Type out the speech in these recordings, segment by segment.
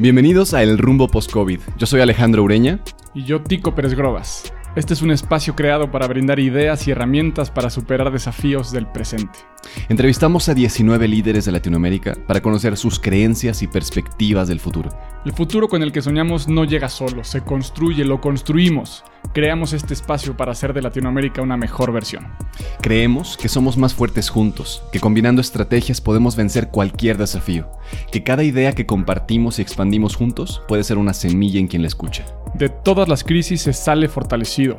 Bienvenidos a El Rumbo Post-COVID. Yo soy Alejandro Ureña. Y yo, Tico Pérez Grobas. Este es un espacio creado para brindar ideas y herramientas para superar desafíos del presente. Entrevistamos a 19 líderes de Latinoamérica para conocer sus creencias y perspectivas del futuro. El futuro con el que soñamos no llega solo, se construye, lo construimos. Creamos este espacio para hacer de Latinoamérica una mejor versión. Creemos que somos más fuertes juntos, que combinando estrategias podemos vencer cualquier desafío, que cada idea que compartimos y expandimos juntos puede ser una semilla en quien la escucha. De todas las crisis se sale fortalecido.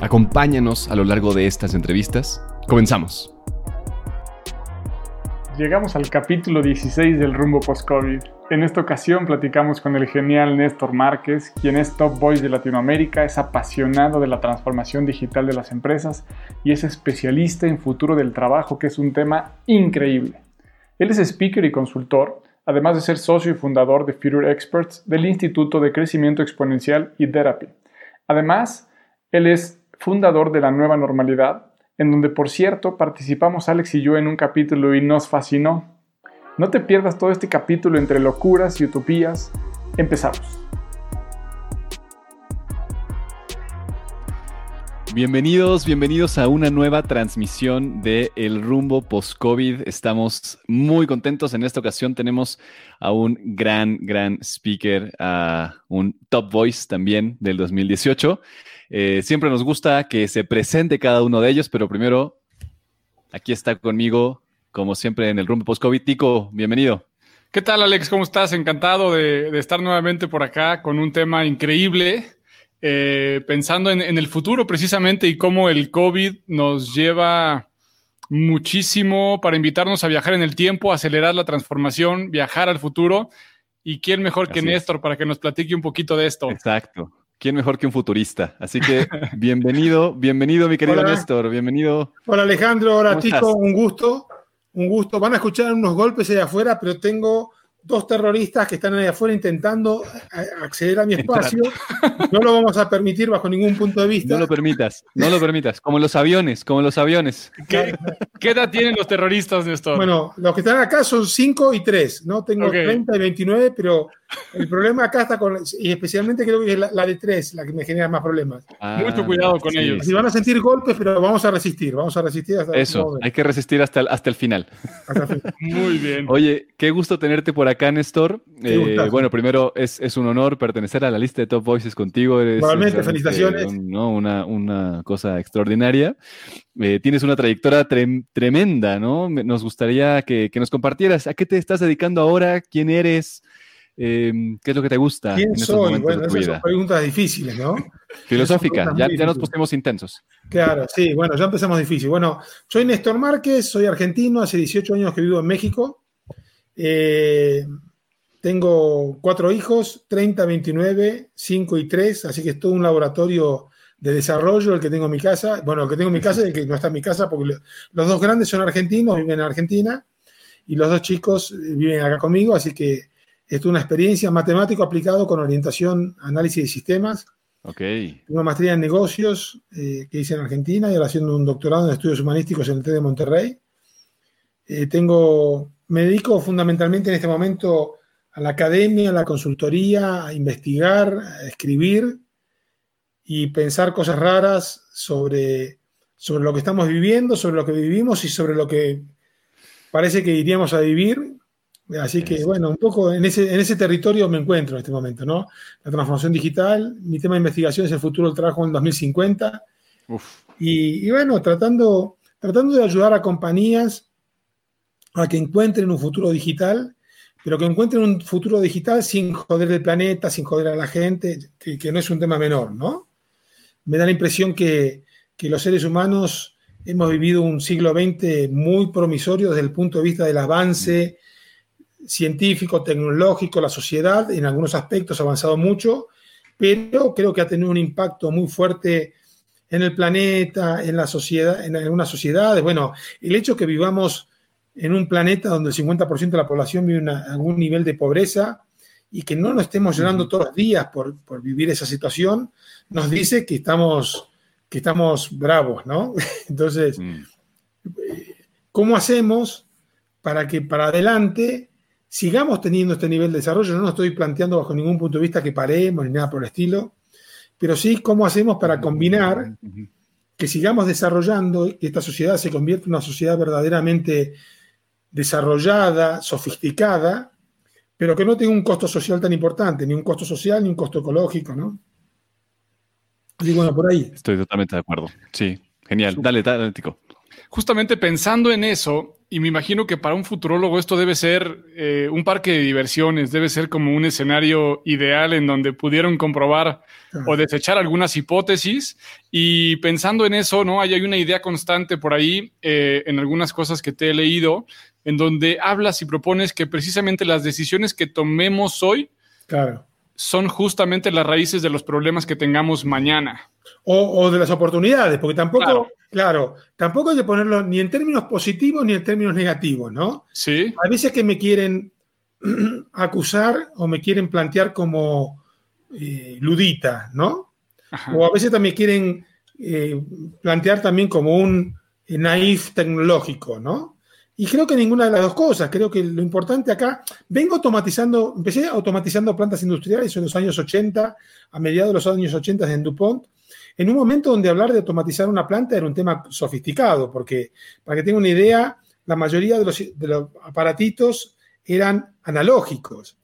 Acompáñanos a lo largo de estas entrevistas. Comenzamos. Llegamos al capítulo 16 del rumbo post-COVID. En esta ocasión platicamos con el genial Néstor Márquez, quien es Top Voice de Latinoamérica, es apasionado de la transformación digital de las empresas y es especialista en futuro del trabajo, que es un tema increíble. Él es speaker y consultor, además de ser socio y fundador de Future Experts del Instituto de Crecimiento Exponencial y Therapy. Además, él es fundador de la Nueva Normalidad, en donde por cierto participamos Alex y yo en un capítulo y nos fascinó. No te pierdas todo este capítulo entre locuras y utopías. Empezamos. Bienvenidos, bienvenidos a una nueva transmisión de El Rumbo Post-COVID. Estamos muy contentos. En esta ocasión tenemos a un gran, gran speaker, a un top voice también del 2018. Eh, siempre nos gusta que se presente cada uno de ellos, pero primero, aquí está conmigo, como siempre, en el rumbo post-COVID. Tico, bienvenido. ¿Qué tal, Alex? ¿Cómo estás? Encantado de, estar nuevamente por acá con un tema increíble, eh, pensando en, el futuro precisamente y cómo el COVID nos lleva muchísimo para invitarnos a viajar en el tiempo, acelerar la transformación, viajar al futuro. ¿Y quién mejor que Néstor para que nos platique un poquito de esto? Exacto. ¿Quién mejor que un futurista? Así que bienvenido, bienvenido mi querido Néstor, bienvenido. Hola Alejandro, hola Tico, un gusto, un gusto. Van a escuchar unos golpes allá afuera, pero tengo dos terroristas que están ahí afuera intentando acceder a mi espacio. No lo vamos a permitir bajo ningún punto de vista. No lo permitas, no lo permitas. Como los aviones, como los aviones. ¿Qué, edad tienen los terroristas, Néstor? Bueno, los que están acá son 5 y 3, ¿no? Tengo 30 y 29, pero el problema acá está con, y especialmente creo que es la, de 3 la que me genera más problemas. Ah, Mucho cuidado con ellos. Si van a sentir golpes, pero vamos a resistir, vamos a resistir hasta Eso, hay que resistir hasta el, hasta el final. Muy bien. Oye, qué gusto tenerte por acá, Néstor. Eh, bueno, primero es, es, un honor pertenecer a la lista de Top Voices contigo. Igualmente, felicitaciones. ¿no? Una, una, cosa extraordinaria. Eh, tienes una trayectoria tremenda, ¿no? Nos gustaría que, que, nos compartieras. ¿A qué te estás dedicando ahora? ¿Quién eres? Em, ¿Qué es lo que te gusta? ¿Quién soy? Bueno, esas son preguntas difíciles, ¿no? Filosófica, ya, ya, nos pusimos intensos. Claro, sí, bueno, ya empezamos difícil. Bueno, soy Néstor Márquez, soy argentino, hace 18 años que vivo en México. Eh, tengo cuatro hijos, 30, 29, 5 y 3, así que es todo un laboratorio de desarrollo el que tengo en mi casa. Bueno, el que tengo en mi casa y el que no está en mi casa, porque los dos grandes son argentinos, viven en Argentina, y los dos chicos viven acá conmigo, así que es una experiencia matemático aplicado con orientación, análisis de sistemas. Ok. Tengo una maestría en negocios eh, que hice en Argentina y ahora haciendo un doctorado en estudios humanísticos en el TED de Monterrey. Eh, tengo, me dedico fundamentalmente en este momento a la academia, a la consultoría, a investigar, a escribir y pensar cosas raras sobre, sobre lo que estamos viviendo, sobre lo que vivimos y sobre lo que parece que iríamos a vivir Así que, bueno, un poco en ese, en ese territorio me encuentro en este momento, ¿no? La transformación digital, mi tema de investigación es el futuro del trabajo en 2050. Y, bueno, tratando, tratando de ayudar a compañías a que encuentren un futuro digital, pero que encuentren un futuro digital sin joder el planeta, sin joder a la gente, que, que no es un tema menor, ¿no? Me da la impresión que, que los seres humanos hemos vivido un siglo XX muy promisorio desde el punto de vista del avance científico, tecnológico, la sociedad en algunos aspectos ha avanzado mucho pero creo que ha tenido un impacto muy fuerte en el planeta, en la sociedad, en algunas sociedades. Bueno, el hecho que vivamos en un planeta donde el 50% de la población vive en algún nivel de pobreza y que no nos estemos llorando todos los días por, vivir esa situación, nos dice que estamos, que estamos bravos, ¿no? Entonces, mm. ¿cómo hacemos para que para adelante sigamos teniendo este nivel de desarrollo? No nos estoy planteando bajo ningún punto de vista que paremos ni nada por el estilo, pero sí cómo hacemos para combinar que sigamos desarrollando y que esta sociedad se convierta en una sociedad verdaderamente desarrollada, sofisticada, pero que no tenga un costo social tan importante, ni un costo social ni un costo ecológico, ¿no? Y bueno, por ahí. Estoy totalmente de acuerdo. Sí, genial. Dale, dale, Tico. Justamente pensando en eso, y me imagino que para un futurólogo esto debe ser eh, un parque de diversiones, debe ser como un escenario ideal en donde pudieron comprobar o desechar algunas hipótesis. Y pensando en eso, ¿no? Hay, una idea constante por ahí eh, en algunas cosas que te he leído, en donde hablas y propones que precisamente las decisiones que tomemos hoy claro. son justamente las raíces de los problemas que tengamos mañana. O, de las oportunidades, porque tampoco, claro. tampoco hay que ponerlo ni en términos positivos ni en términos negativos, ¿no? Sí. A veces que me quieren acusar o me quieren plantear como eh, ludita, ¿no? O a veces también quieren eh, plantear también como un eh, naif tecnológico, ¿no? Y creo que ninguna de las dos cosas. Creo que lo importante acá, vengo automatizando, empecé automatizando plantas industriales en los años 80, a mediados de los años 80 en DuPont, en un momento donde hablar de automatizar una planta era un tema sofisticado, porque para que tenga una idea, la mayoría de los, aparatitos eran analógicos.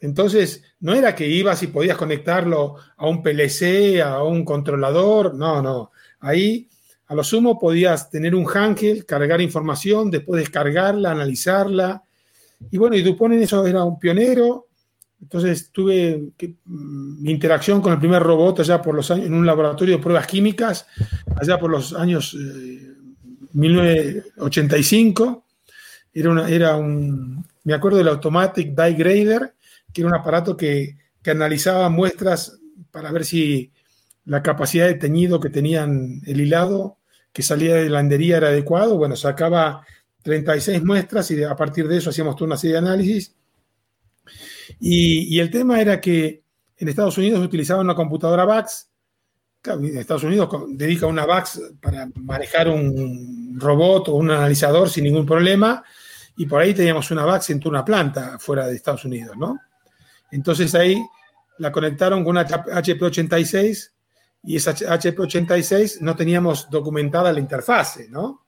Entonces, no era que ibas y podías conectarlo a un PLC, a un controlador, no, no. Ahí, a lo sumo, podías tener un handheld, cargar información, después descargarla, analizarla. Y bueno, y Dupont en eso era un pionero entonces tuve mm, mi interacción con el primer robot allá por los años, en un laboratorio de pruebas químicas, allá por los años 1985. Eh, era, era un, me acuerdo del Automatic Die Grader, que era un aparato que, que analizaba muestras para ver si la capacidad de teñido que tenían el hilado que salía de la endería era adecuado. Bueno, sacaba 36 muestras y a partir de eso hacíamos toda una de análisis y, el tema era que en Estados Unidos utilizaban una computadora VAX. Estados Unidos dedica una VAX para manejar un robot o un analizador sin ningún problema. Y por ahí teníamos una VAX en una planta fuera de Estados Unidos, ¿no? Entonces ahí la conectaron con una HP86 y esa HP86 no teníamos documentada la interfase, ¿no?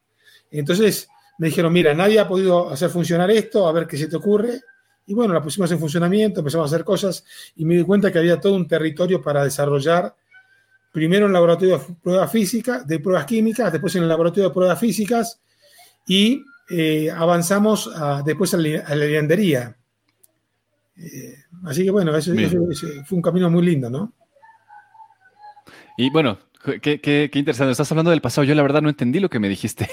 Entonces me dijeron, mira, nadie ha podido hacer funcionar esto, a ver qué se te ocurre. Y bueno, la pusimos en funcionamiento, empezamos a hacer cosas y me di cuenta que había todo un territorio para desarrollar, primero en el laboratorio de pruebas físicas, de pruebas químicas, después en el laboratorio de pruebas físicas y eh, avanzamos después a la, liandería. Eh, así que bueno, eso, fue un camino muy lindo, ¿no? Y bueno, Qué, interesante. Estás hablando del pasado. Yo la verdad no entendí lo que me dijiste.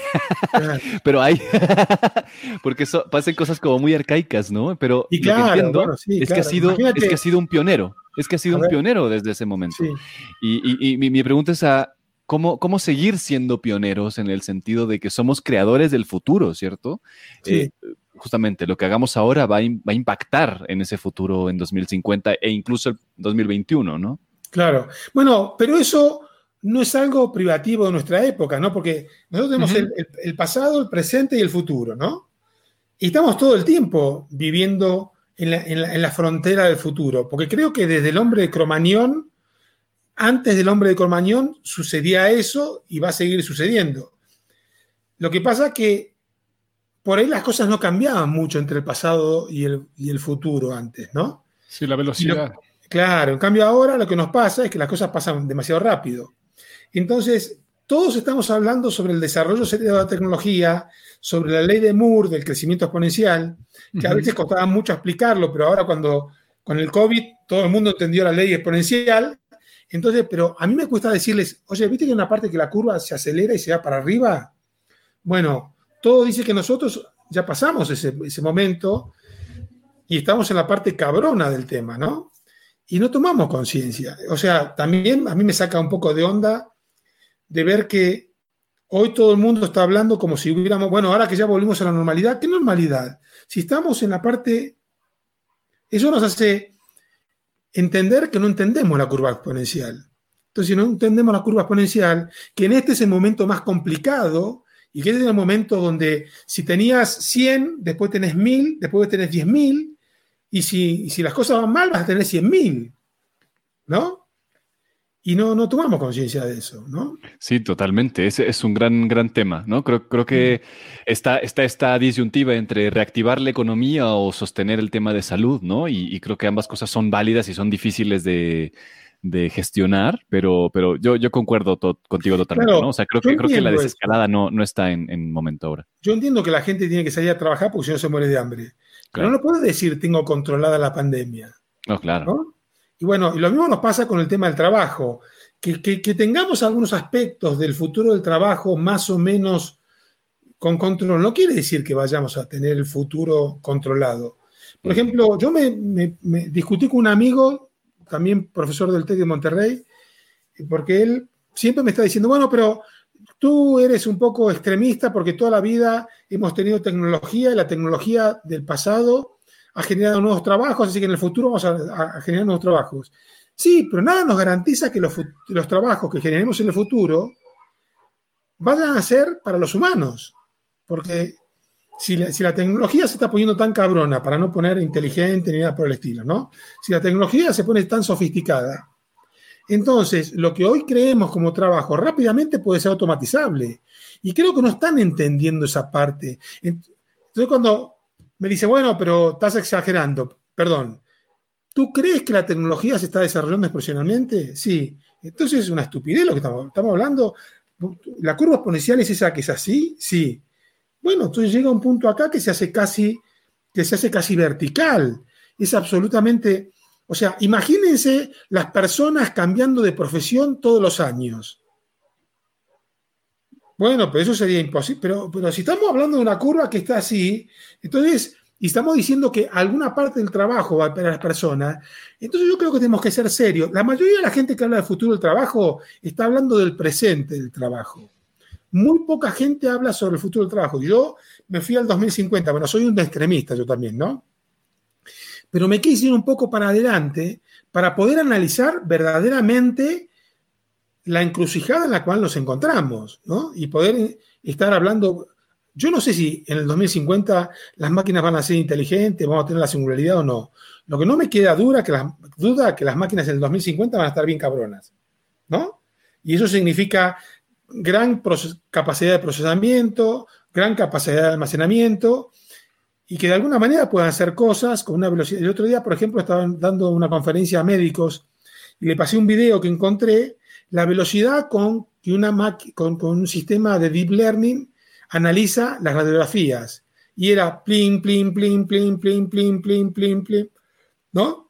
Pero hay. porque eso, pasan cosas como muy arcaicas, ¿no? Pero y claro, lo que entiendo es, que ha sido, es que ha sido un pionero. Es que ha sido un pionero desde ese momento. Y, mi, pregunta es a. ¿Cómo, ¿Cómo seguir siendo pioneros en el sentido de que somos creadores del futuro, ¿cierto? Eh, justamente lo que hagamos ahora va a, va a impactar en ese futuro en 2050 e incluso el 2021, ¿no? Claro. Bueno, pero eso no es algo privativo de nuestra época, ¿no? Porque nosotros tenemos el, pasado, el presente y el futuro, ¿no? Y estamos todo el tiempo viviendo en la, frontera del futuro, porque creo que desde el hombre de Cromañón, antes del hombre de Cromañón, sucedía eso y va a seguir sucediendo. Lo que pasa es que por ahí las cosas no cambiaban mucho entre el pasado y el, futuro antes, ¿no? Sí, la velocidad. Claro, en cambio ahora lo que nos pasa es que las cosas pasan demasiado rápido. Entonces, todos estamos hablando sobre el desarrollo de la tecnología, sobre la ley de Moore del crecimiento exponencial, que a veces costaba mucho explicarlo, pero ahora cuando con el COVID todo el mundo entendió la ley exponencial. Entonces, pero a mí me cuesta decirles, oye, ¿viste que hay una parte que la curva se acelera y se va para arriba? Bueno, todo dice que nosotros ya pasamos ese, ese momento y estamos en la parte cabrona del tema, ¿no? Y no tomamos conciencia. O sea, también a mí me saca un poco de onda de ver que hoy todo el mundo está hablando como si hubiéramos, bueno, ahora que ya volvimos a la normalidad, ¿qué normalidad? Si estamos en la parte, eso nos hace entender que no entendemos la curva exponencial. Entonces, si no entendemos la curva exponencial, que en este es el momento más complicado y que este es el momento donde si tenías 100, después tenés 1000, después tenés 10.000, y si, si, las cosas van mal vas a tener 100.000, ¿no? Y no, no tomamos conciencia de eso, ¿no? Sí, totalmente. Ese es un gran, gran tema, ¿no? Creo, creo que está, está esta disyuntiva entre reactivar la economía o sostener el tema de salud, ¿no? Y, y creo que ambas cosas son válidas y son difíciles de, de gestionar, pero, pero yo, yo concuerdo contigo totalmente, ¿no? O sea, creo que, creo que la desescalada no, no está en, en, momento ahora. Yo entiendo que la gente tiene que salir a trabajar porque si no se muere de hambre. Pero no puede decir tengo controlada la pandemia. No, claro. Y bueno, y lo mismo nos pasa con el tema del trabajo. Que, que, que, tengamos algunos aspectos del futuro del trabajo más o menos con control no quiere decir que vayamos a tener el futuro controlado. Por ejemplo, yo me, me, me discutí con un amigo también profesor del TEC de Monterrey, porque él siempre me está diciendo, bueno, pero tú eres un poco extremista porque toda la vida hemos tenido tecnología y la tecnología del pasado ha generado nuevos trabajos, así que en el futuro vamos a, generar nuevos trabajos. Sí, pero nada nos garantiza que los, los, trabajos que generemos en el futuro vayan a ser para los humanos, porque si la, tecnología se está poniendo tan cabrona, para no poner inteligente ni nada por el estilo, ¿no? Si la tecnología se pone tan sofisticada, entonces lo que hoy creemos como trabajo rápidamente puede ser automatizable. Y creo que no están entendiendo esa parte. Entonces cuando me dice, bueno, pero estás exagerando, perdón, ¿tú crees que la tecnología se está desarrollando exponencialmente? Sí. Entonces es una estupidez lo que estamos, estamos hablando. ¿La curva exponencial es esa que es así? Sí. Bueno, entonces llega un punto acá que se hace casi, que se hace casi vertical. Es absolutamente, o sea, imagínense las personas cambiando de profesión todos los años. Bueno, pero eso sería imposible. Pero, pero si estamos hablando de una curva que está así, entonces, y estamos diciendo que alguna parte del trabajo va para las personas, entonces yo creo que tenemos que ser serios. La mayoría de la gente que habla del futuro del trabajo está hablando del presente del trabajo. Muy poca gente habla sobre el futuro del trabajo. Yo me fui al 2050, bueno, soy un extremista yo también, ¿no? Pero me quise ir un poco para adelante para poder analizar verdaderamente la encrucijada en la cual nos encontramos, ¿no? Y poder estar hablando. Yo no sé si en el 2050 las máquinas van a ser inteligentes, vamos a tener la singularidad o no. Lo que no me queda duda que las, que las máquinas en el 2050 van a estar bien cabronas, ¿no? Y eso significa gran capacidad de procesamiento, gran capacidad de almacenamiento y que de alguna manera puedan hacer cosas con una velocidad. El otro día, por ejemplo, estaban dando una conferencia a médicos y le pasé un video que encontré, la velocidad con que una con, un sistema de deep learning analiza las radiografías. Y era plin, plin, plin, plin, plin, plin, plin, plin, plin, ¿no?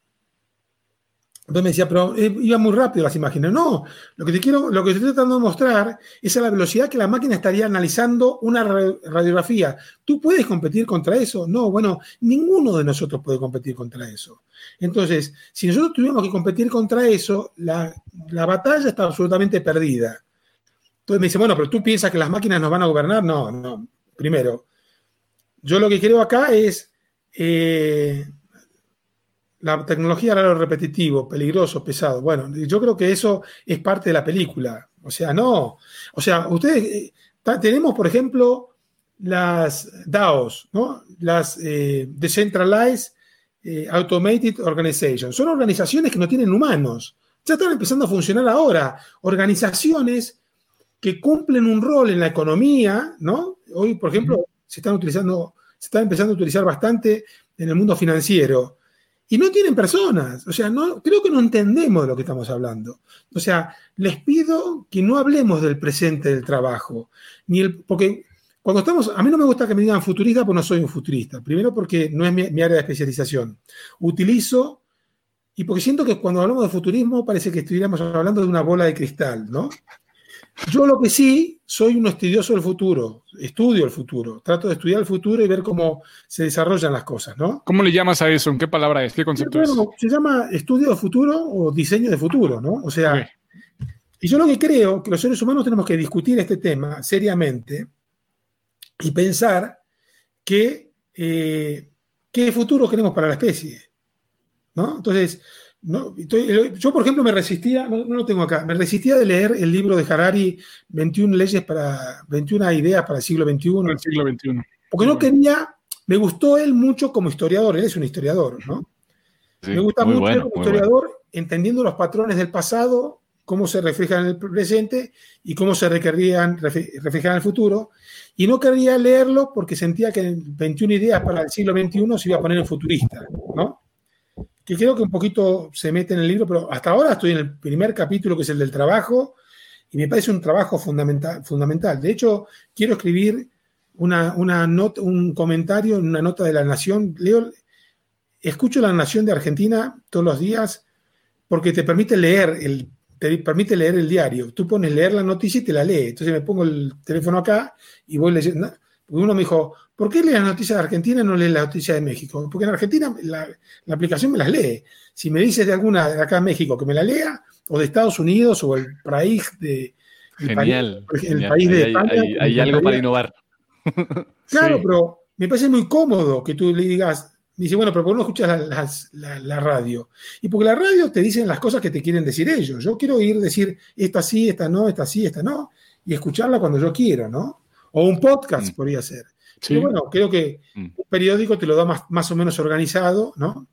Entonces me decía, pero eh, iba muy rápido las imágenes. No, lo que te quiero, lo que estoy tratando de mostrar es a la velocidad que la máquina estaría analizando una radiografía. ¿Tú puedes competir contra eso? No, bueno, ninguno de nosotros puede competir contra eso. Entonces, si nosotros tuviéramos que competir contra eso, la, batalla está absolutamente perdida. Entonces me dice, bueno, pero tú piensas que las máquinas nos van a gobernar. No, no. Primero, yo lo que creo acá es eh, la tecnología era lo repetitivo, peligroso, pesado. Bueno, yo creo que eso es parte de la película. O sea, no. O sea, ustedes eh, tenemos, por ejemplo, las DAOs, ¿no? Las eh, Decentralized eh, Automated Organizations. Son organizaciones que no tienen humanos. Ya están empezando a funcionar ahora. Organizaciones que cumplen un rol en la economía, ¿no? Hoy, por ejemplo, se están utilizando, se están empezando a utilizar bastante en el mundo financiero y no tienen personas. O sea, no, creo que no entendemos de lo que estamos hablando. O sea, les pido que no hablemos del presente del trabajo. Ni el, porque cuando estamos, a mí no me gusta que me digan futurista porque no soy un futurista. Primero porque no es mi, área de especialización. Utilizo, y porque siento que cuando hablamos de futurismo parece que estuviéramos hablando de una bola de cristal, ¿no? Yo lo que sí, soy un estudioso del futuro, estudio el futuro, trato de estudiar el futuro y ver cómo se desarrollan las cosas, ¿no? ¿Cómo le llamas a eso? ¿En qué palabra es? ¿Qué concepto es? Se llama estudio de futuro o diseño de futuro, ¿no? O sea, y yo lo que creo que los seres humanos tenemos que discutir este tema seriamente y pensar que eh, qué futuro queremos para la especie, ¿no? Entonces, no, yo, por ejemplo, me resistía, no, lo tengo acá, me resistía de leer el libro de Harari, 21 leyes para, 21 ideas para el siglo XXI. El siglo XXI. Porque no quería, me gustó él mucho como historiador, él es un historiador, ¿no? me gusta mucho él como historiador, entendiendo los patrones del pasado, cómo se reflejan en el presente y cómo se requerían reflejar en el futuro. Y no quería leerlo porque sentía que 21 ideas para el siglo XXI se iba a poner en futurista, ¿no? Que creo que un poquito se mete en el libro, pero hasta ahora estoy en el primer capítulo, que es el del trabajo, y me parece un trabajo fundamental. fundamental. De hecho, quiero escribir una, nota, un comentario en una nota de La Nación. Leo, escucho La Nación de Argentina todos los días porque te permite leer el, te permite leer el diario. Tú pones leer la noticia y te la lee. Entonces me pongo el teléfono acá y voy leyendo. Uno me dijo, ¿por qué lee las noticias de Argentina y no lee las noticias de México? Porque en Argentina la, aplicación me las lee. Si me dices de alguna de acá en México que me la lea, o de Estados Unidos, o el país de... genial. El país, de España. Hay, algo para innovar. Claro, pero me parece muy cómodo que tú le digas, dice, bueno, pero ¿por qué no escuchas la, radio? Y porque la radio te dicen las cosas que te quieren decir ellos. Yo quiero ir decir, esta sí, esta no, esta sí, esta no, y escucharla cuando yo quiero, ¿no? O un podcast mm. podría ser. Pero bueno, creo que mm. un periódico te lo da más, más o menos organizado, ¿no?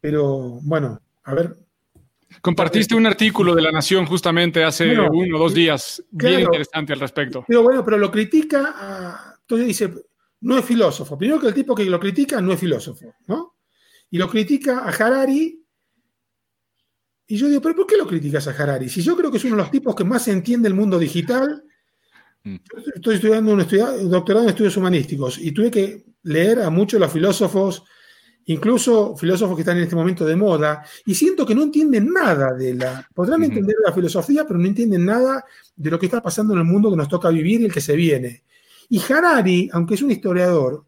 Pero bueno, a ver. Compartiste un artículo de La Nación justamente hace uno o dos días, bien interesante al respecto. Pero bueno, pero lo critica, entonces dice, no es filósofo. Primero que el tipo que lo critica no es filósofo, ¿no? Y lo critica a Harari. Y yo digo, ¿pero por qué lo criticas a Harari? Si yo creo que es uno de los tipos que más entiende el mundo digital Mm. Estoy estudiando un, doctorado en estudios humanísticos y tuve que leer a muchos de los filósofos, incluso filósofos que están en este momento de moda, y siento que no entienden nada de la... Podrán entender la filosofía, pero no entienden nada de lo que está pasando en el mundo que nos toca vivir y el que se viene. Y Harari, aunque es un historiador,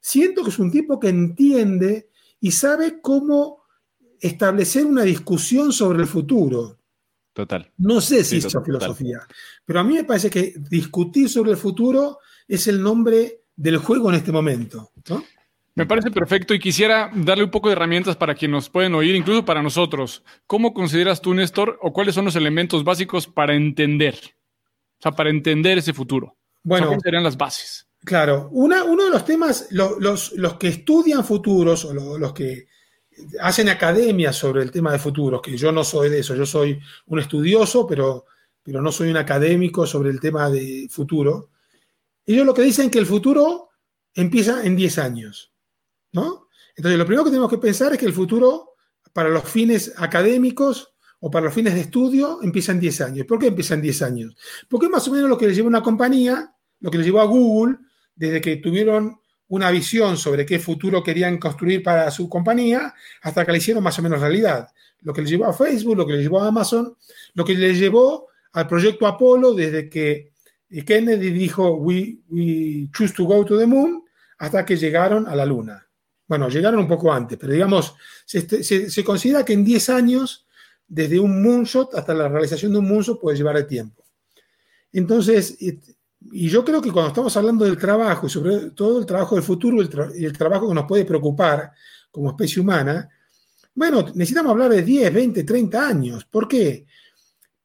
siento que es un tipo que entiende y sabe cómo establecer una discusión sobre el futuro. Total. No sé si es filosofía, pero a mí me parece que discutir sobre el futuro es el nombre del juego en este momento. Me parece perfecto y quisiera darle un poco de herramientas para quienes nos pueden oír, incluso para nosotros. ¿Cómo consideras tú, Néstor, o cuáles son los elementos básicos para entender? O sea, para entender ese futuro. Bueno, ¿cuáles serían las bases? Claro, una, uno de los temas, los, los, que estudian futuros o los que hacen academia sobre el tema de futuros, que yo no soy de eso, yo soy un estudioso, pero, pero no soy un académico sobre el tema de futuro. Ellos lo que dicen es que el futuro empieza en 10 años, ¿no? Entonces, lo primero que tenemos que pensar es que el futuro, para los fines académicos o para los fines de estudio, empieza en 10 años. ¿Por qué empieza en 10 años? Porque es más o menos lo que le llevó una compañía, lo que le llevó a Google, desde que tuvieron una visión sobre qué futuro querían construir para su compañía hasta que la hicieron más o menos realidad. Lo que le llevó a Facebook, lo que le llevó a Amazon, lo que le llevó al proyecto Apolo desde que Kennedy dijo we, choose to go to the moon hasta que llegaron a la Luna. Bueno, llegaron un poco antes, pero digamos, se, se considera que en 10 años, desde un moonshot hasta la realización de un moonshot, puede llevar el tiempo. Entonces, y yo creo que cuando estamos hablando del trabajo y sobre todo el trabajo del futuro y el, trabajo que nos puede preocupar como especie humana, bueno, necesitamos hablar de 10, 20, 30 años. ¿Por qué?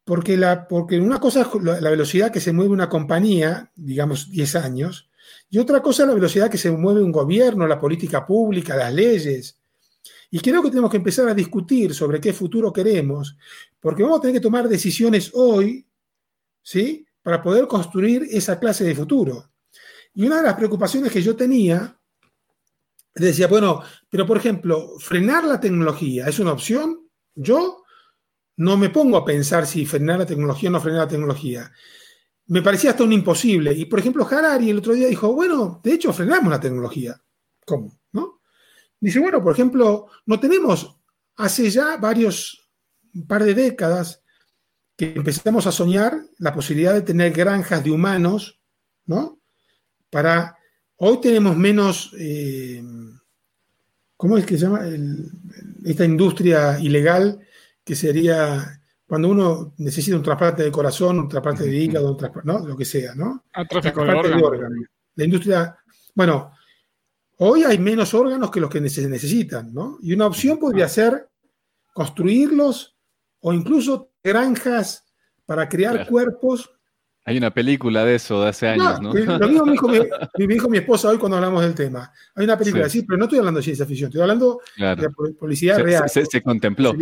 Porque, la, porque una cosa es la velocidad que se mueve una compañía, digamos 10 años, y otra cosa es la velocidad que se mueve un gobierno, la política pública, las leyes. Y creo que tenemos que empezar a discutir sobre qué futuro queremos, porque vamos a tener que tomar decisiones hoy, ¿sí? Para poder construir esa clase de futuro. Y una de las preocupaciones que yo tenía, decía, bueno, pero por ejemplo, frenar la tecnología es una opción. Yo no me pongo a pensar si frenar la tecnología o no frenar la tecnología. Me parecía hasta un imposible. Y por ejemplo, Harari el otro día dijo, bueno, de hecho frenamos la tecnología. ¿Cómo? ¿No? Dice, bueno, por ejemplo, no tenemos hace ya varios, un par de décadas, que empezamos a soñar la posibilidad de tener granjas de humanos, ¿no? Para, hoy tenemos menos, eh, ¿cómo es que se llama? esta industria ilegal que sería cuando uno necesita un trasplante de corazón, un trasplante de hígado, ¿no? Lo que sea, ¿no? Ah, tráfico de órganos. La industria, bueno, hoy hay menos órganos que los que se necesitan, ¿no? Y una opción podría ser construirlos o incluso granjas para crear cuerpos hay una película de eso de hace años, ¿no? Lo mismo me dijo, mi, esposa hoy cuando hablamos del tema. Hay una película, sí, pero no estoy hablando de ciencia ficción, estoy hablando de publicidad real. Se, contempló.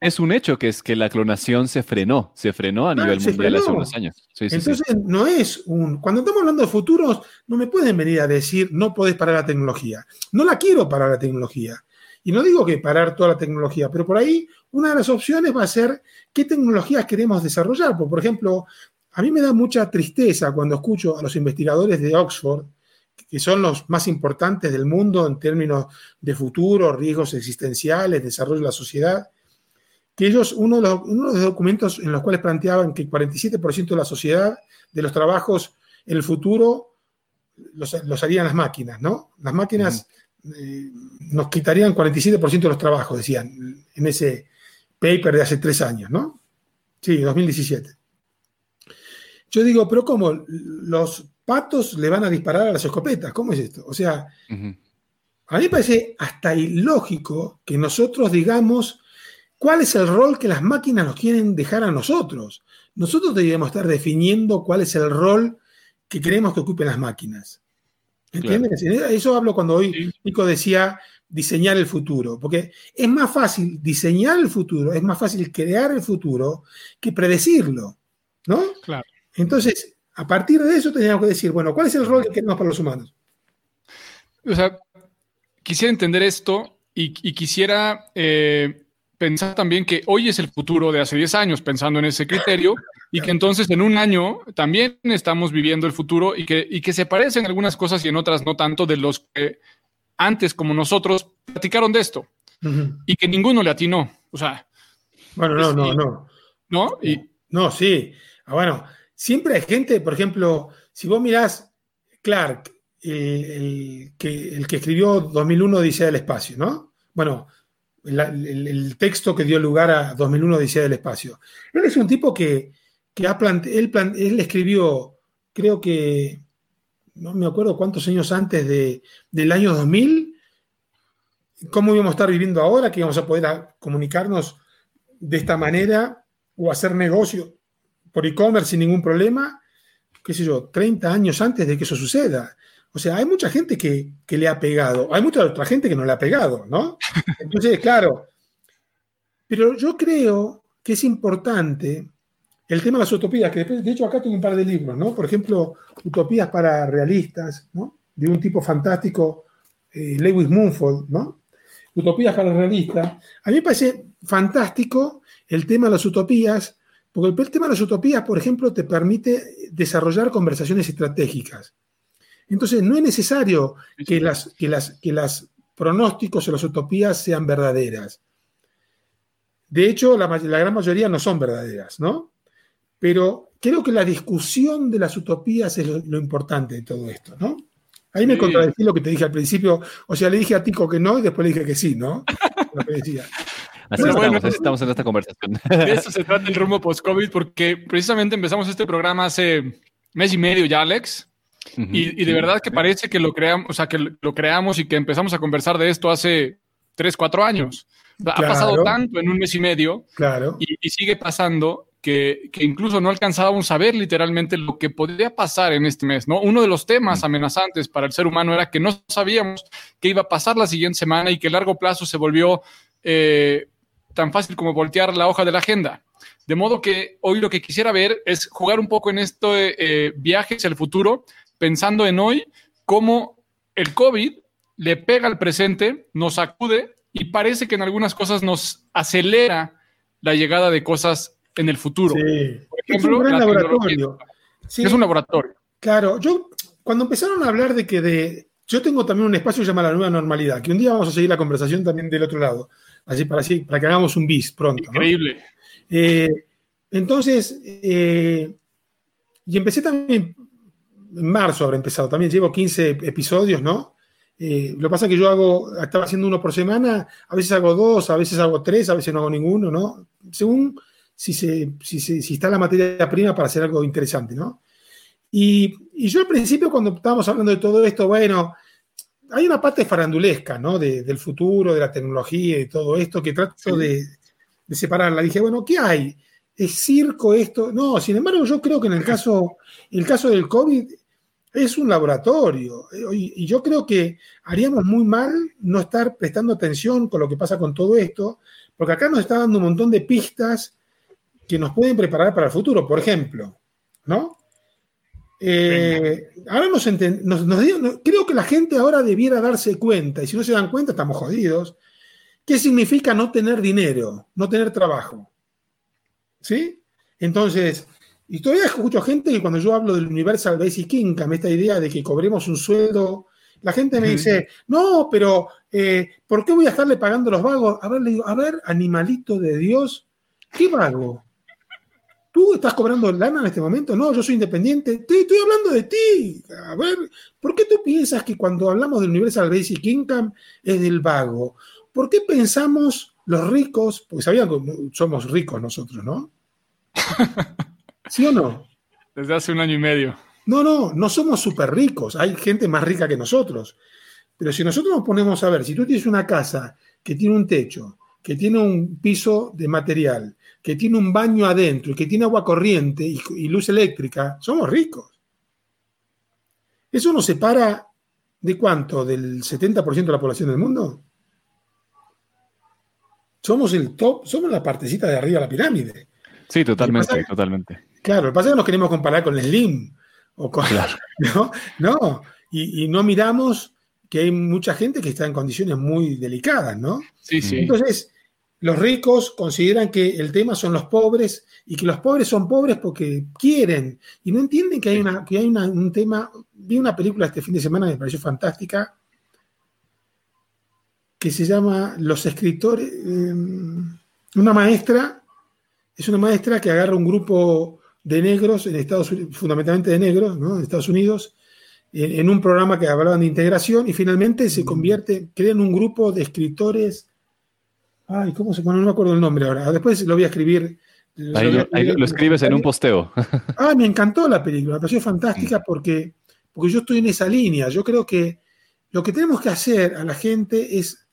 es, un hecho que es que la clonación se frenó, se frenó a nivel mundial hace unos años. Entonces, no es un. Cuando estamos hablando de futuros, no me pueden venir a decir no podés parar la tecnología. No la quiero parar la tecnología. Y no digo que parar toda la tecnología, pero por ahí una de las opciones va a ser qué tecnologías queremos desarrollar. Por ejemplo, a mí me da mucha tristeza cuando escucho a los investigadores de Oxford, que son los más importantes del mundo en términos de futuro, riesgos existenciales, desarrollo de la sociedad, que ellos, uno de, los, documentos en los cuales planteaban que el 47% de la sociedad, de los trabajos en el futuro, los, harían las máquinas, ¿no? Las máquinas eh, nos quitarían 47% de los trabajos, decían, en ese paper de hace tres años, ¿no? Sí, 2017. Yo digo, pero ¿cómo? Los patos le van a disparar a las escopetas. ¿Cómo es esto? O sea, a mí me parece hasta ilógico que nosotros digamos cuál es el rol que las máquinas nos quieren dejar a nosotros. Nosotros deberíamos estar definiendo cuál es el rol que queremos que ocupen las máquinas. ¿Entiendes? Eso hablo cuando hoy Nico decía diseñar el futuro, porque es más fácil diseñar el futuro, es más fácil crear el futuro que predecirlo, ¿no? Claro. Entonces, a partir de eso teníamos que decir, bueno, ¿cuál es el rol que queremos para los humanos? O sea, quisiera entender esto y, quisiera eh, pensar también que hoy es el futuro de hace 10 años, pensando en ese criterio, y que entonces en un año también estamos viviendo el futuro y que, y que se parecen algunas cosas y en otras no tanto de los que antes como nosotros platicaron de esto y que ninguno le atinó. O sea. Bueno, no, no, no. ¿No? Y, no, sí. Ah, bueno, Siempre hay gente, por ejemplo, si vos mirás Clark, el, que, el que escribió 2001 Odisea del Espacio, ¿no? Bueno, el, texto que dio lugar a 2001 Odisea del Espacio. Él es un tipo que, ha él, él, escribió, creo que, no me acuerdo cuántos años antes de, del año 2000, cómo íbamos a estar viviendo ahora, que íbamos a poder comunicarnos de esta manera o hacer negocio por e-commerce sin ningún problema, qué sé yo, 30 años antes de que eso suceda. O sea, hay mucha gente que, le ha pegado, hay mucha otra gente que no le ha pegado, ¿no? Entonces, claro, pero yo creo que es importante el tema de las utopías, que de hecho acá tengo un par de libros, ¿no? Por ejemplo, Utopías para realistas, ¿no? De un tipo fantástico, eh, Lewis Mumford, ¿no? Utopías para realistas. A mí me parece fantástico el tema de las utopías, porque el tema de las utopías, por ejemplo, te permite desarrollar conversaciones estratégicas. Entonces, no es necesario que las, que las, que las pronósticos o las utopías sean verdaderas. De hecho, la, gran mayoría no son verdaderas, ¿no? Pero creo que la discusión de las utopías es lo, importante de todo esto, ¿no? Ahí me contradecí lo que te dije al principio, o sea, le dije a Tico que no y después le dije que sí, ¿no? Lo que decía. Así, estamos, en esta conversación. De eso se trata el rumbo post-COVID, porque precisamente empezamos este programa hace mes y medio ya, Alex. y, de verdad que parece que lo creamos, o sea, que lo creamos y que empezamos a conversar de esto hace tres, cuatro años. Ha pasado tanto en un mes y medio. Claro. Y, sigue pasando que, que, incluso no alcanzábamos a ver literalmente lo que podría pasar en este mes, ¿no? Uno de los temas amenazantes para el ser humano era que no sabíamos qué iba a pasar la siguiente semana y que a largo plazo se volvió eh, tan fácil como voltear la hoja de la agenda. De modo que hoy lo que quisiera ver es jugar un poco en esto de eh, viajes al futuro, pensando en hoy cómo el COVID le pega al presente, nos sacude y parece que en algunas cosas nos acelera la llegada de cosas en el futuro. es un gran laboratorio. Es un laboratorio. Claro, yo cuando empezaron a hablar de que de... Yo tengo también un espacio que se llama la nueva normalidad, que un día vamos a seguir la conversación también del otro lado así para, así, para que hagamos un bis pronto. Increíble. Eh, Entonces, eh, y empecé también, en marzo habré empezado, también llevo 15 episodios, ¿no? Eh, lo que pasa es que yo hago, estaba haciendo uno por semana, a veces hago dos, a veces hago tres, a veces no hago ninguno, ¿no? Según si, se, si, si está la materia prima para hacer algo interesante, ¿no? Y, y, yo al principio, cuando estábamos hablando de todo esto, bueno, hay una parte farandulesca, ¿no? De, del futuro, de la tecnología y todo esto, que trato de, de, separarla. Dije, bueno, ¿qué hay? ¿Es circo esto? No, sin embargo, yo creo que en el caso, el caso del COVID es un laboratorio. Y, y yo creo que haríamos muy mal no estar prestando atención con lo que pasa con todo esto, porque acá nos está dando un montón de pistas que nos pueden preparar para el futuro. Por ejemplo, ¿no? Eh, ahora nos, nos, creo que la gente ahora debiera darse cuenta, y si no se dan cuenta estamos jodidos, qué significa no tener dinero, no tener trabajo. ¿Sí? Entonces, y todavía escucho gente que cuando yo hablo del Universal Basic Income, esta idea de que cobremos un sueldo, la gente me dice, no, pero eh, ¿por qué voy a estarle pagando los vagos? A ver, le digo, a ver, animalito de Dios, ¿qué vago? ¿Tú estás cobrando lana en este momento? No, yo soy independiente. Te estoy hablando de ti. A ver, ¿por qué tú piensas que cuando hablamos del Universal Basic Income es del vago? ¿Por qué pensamos los ricos? Porque sabían que somos ricos nosotros, ¿no? ¿Sí o no? Desde hace un año y medio. No, no, no somos súper ricos. Hay gente más rica que nosotros. Pero si nosotros nos ponemos a ver, si tú tienes una casa que tiene un techo, que tiene un piso de material, que tiene un baño adentro y que tiene agua corriente y, luz eléctrica, somos ricos. ¿Eso nos separa de cuánto? ¿Del 70% de la población del mundo? Somos el top, somos la partecita de arriba de la pirámide. Sí, totalmente, totalmente. Claro, lo que pasa es que nos queremos comparar con el Slim. O con, ¿no? no y, y, no miramos que hay mucha gente que está en condiciones muy delicadas, ¿no? Sí, sí. Entonces, los ricos consideran que el tema son los pobres y que los pobres son pobres porque quieren y no entienden que hay, una, que hay un tema. Vi una película este fin de semana que me pareció fantástica que se llama Los escritores. Eh, una maestra, es una maestra que agarra un grupo de negros en Estados Unidos, fundamentalmente de negros, ¿no? en Estados Unidos, en, en un programa que hablaban de integración y finalmente se convierte, crean un grupo de escritores Ay, ¿cómo se Bueno, no me acuerdo el nombre ahora. Después lo voy a escribir. Ahí, lo, escribes en un posteo. Ah, me encantó la película, me pareció fantástica porque, porque yo estoy en esa línea. Yo creo que lo que tenemos que hacer a la gente es,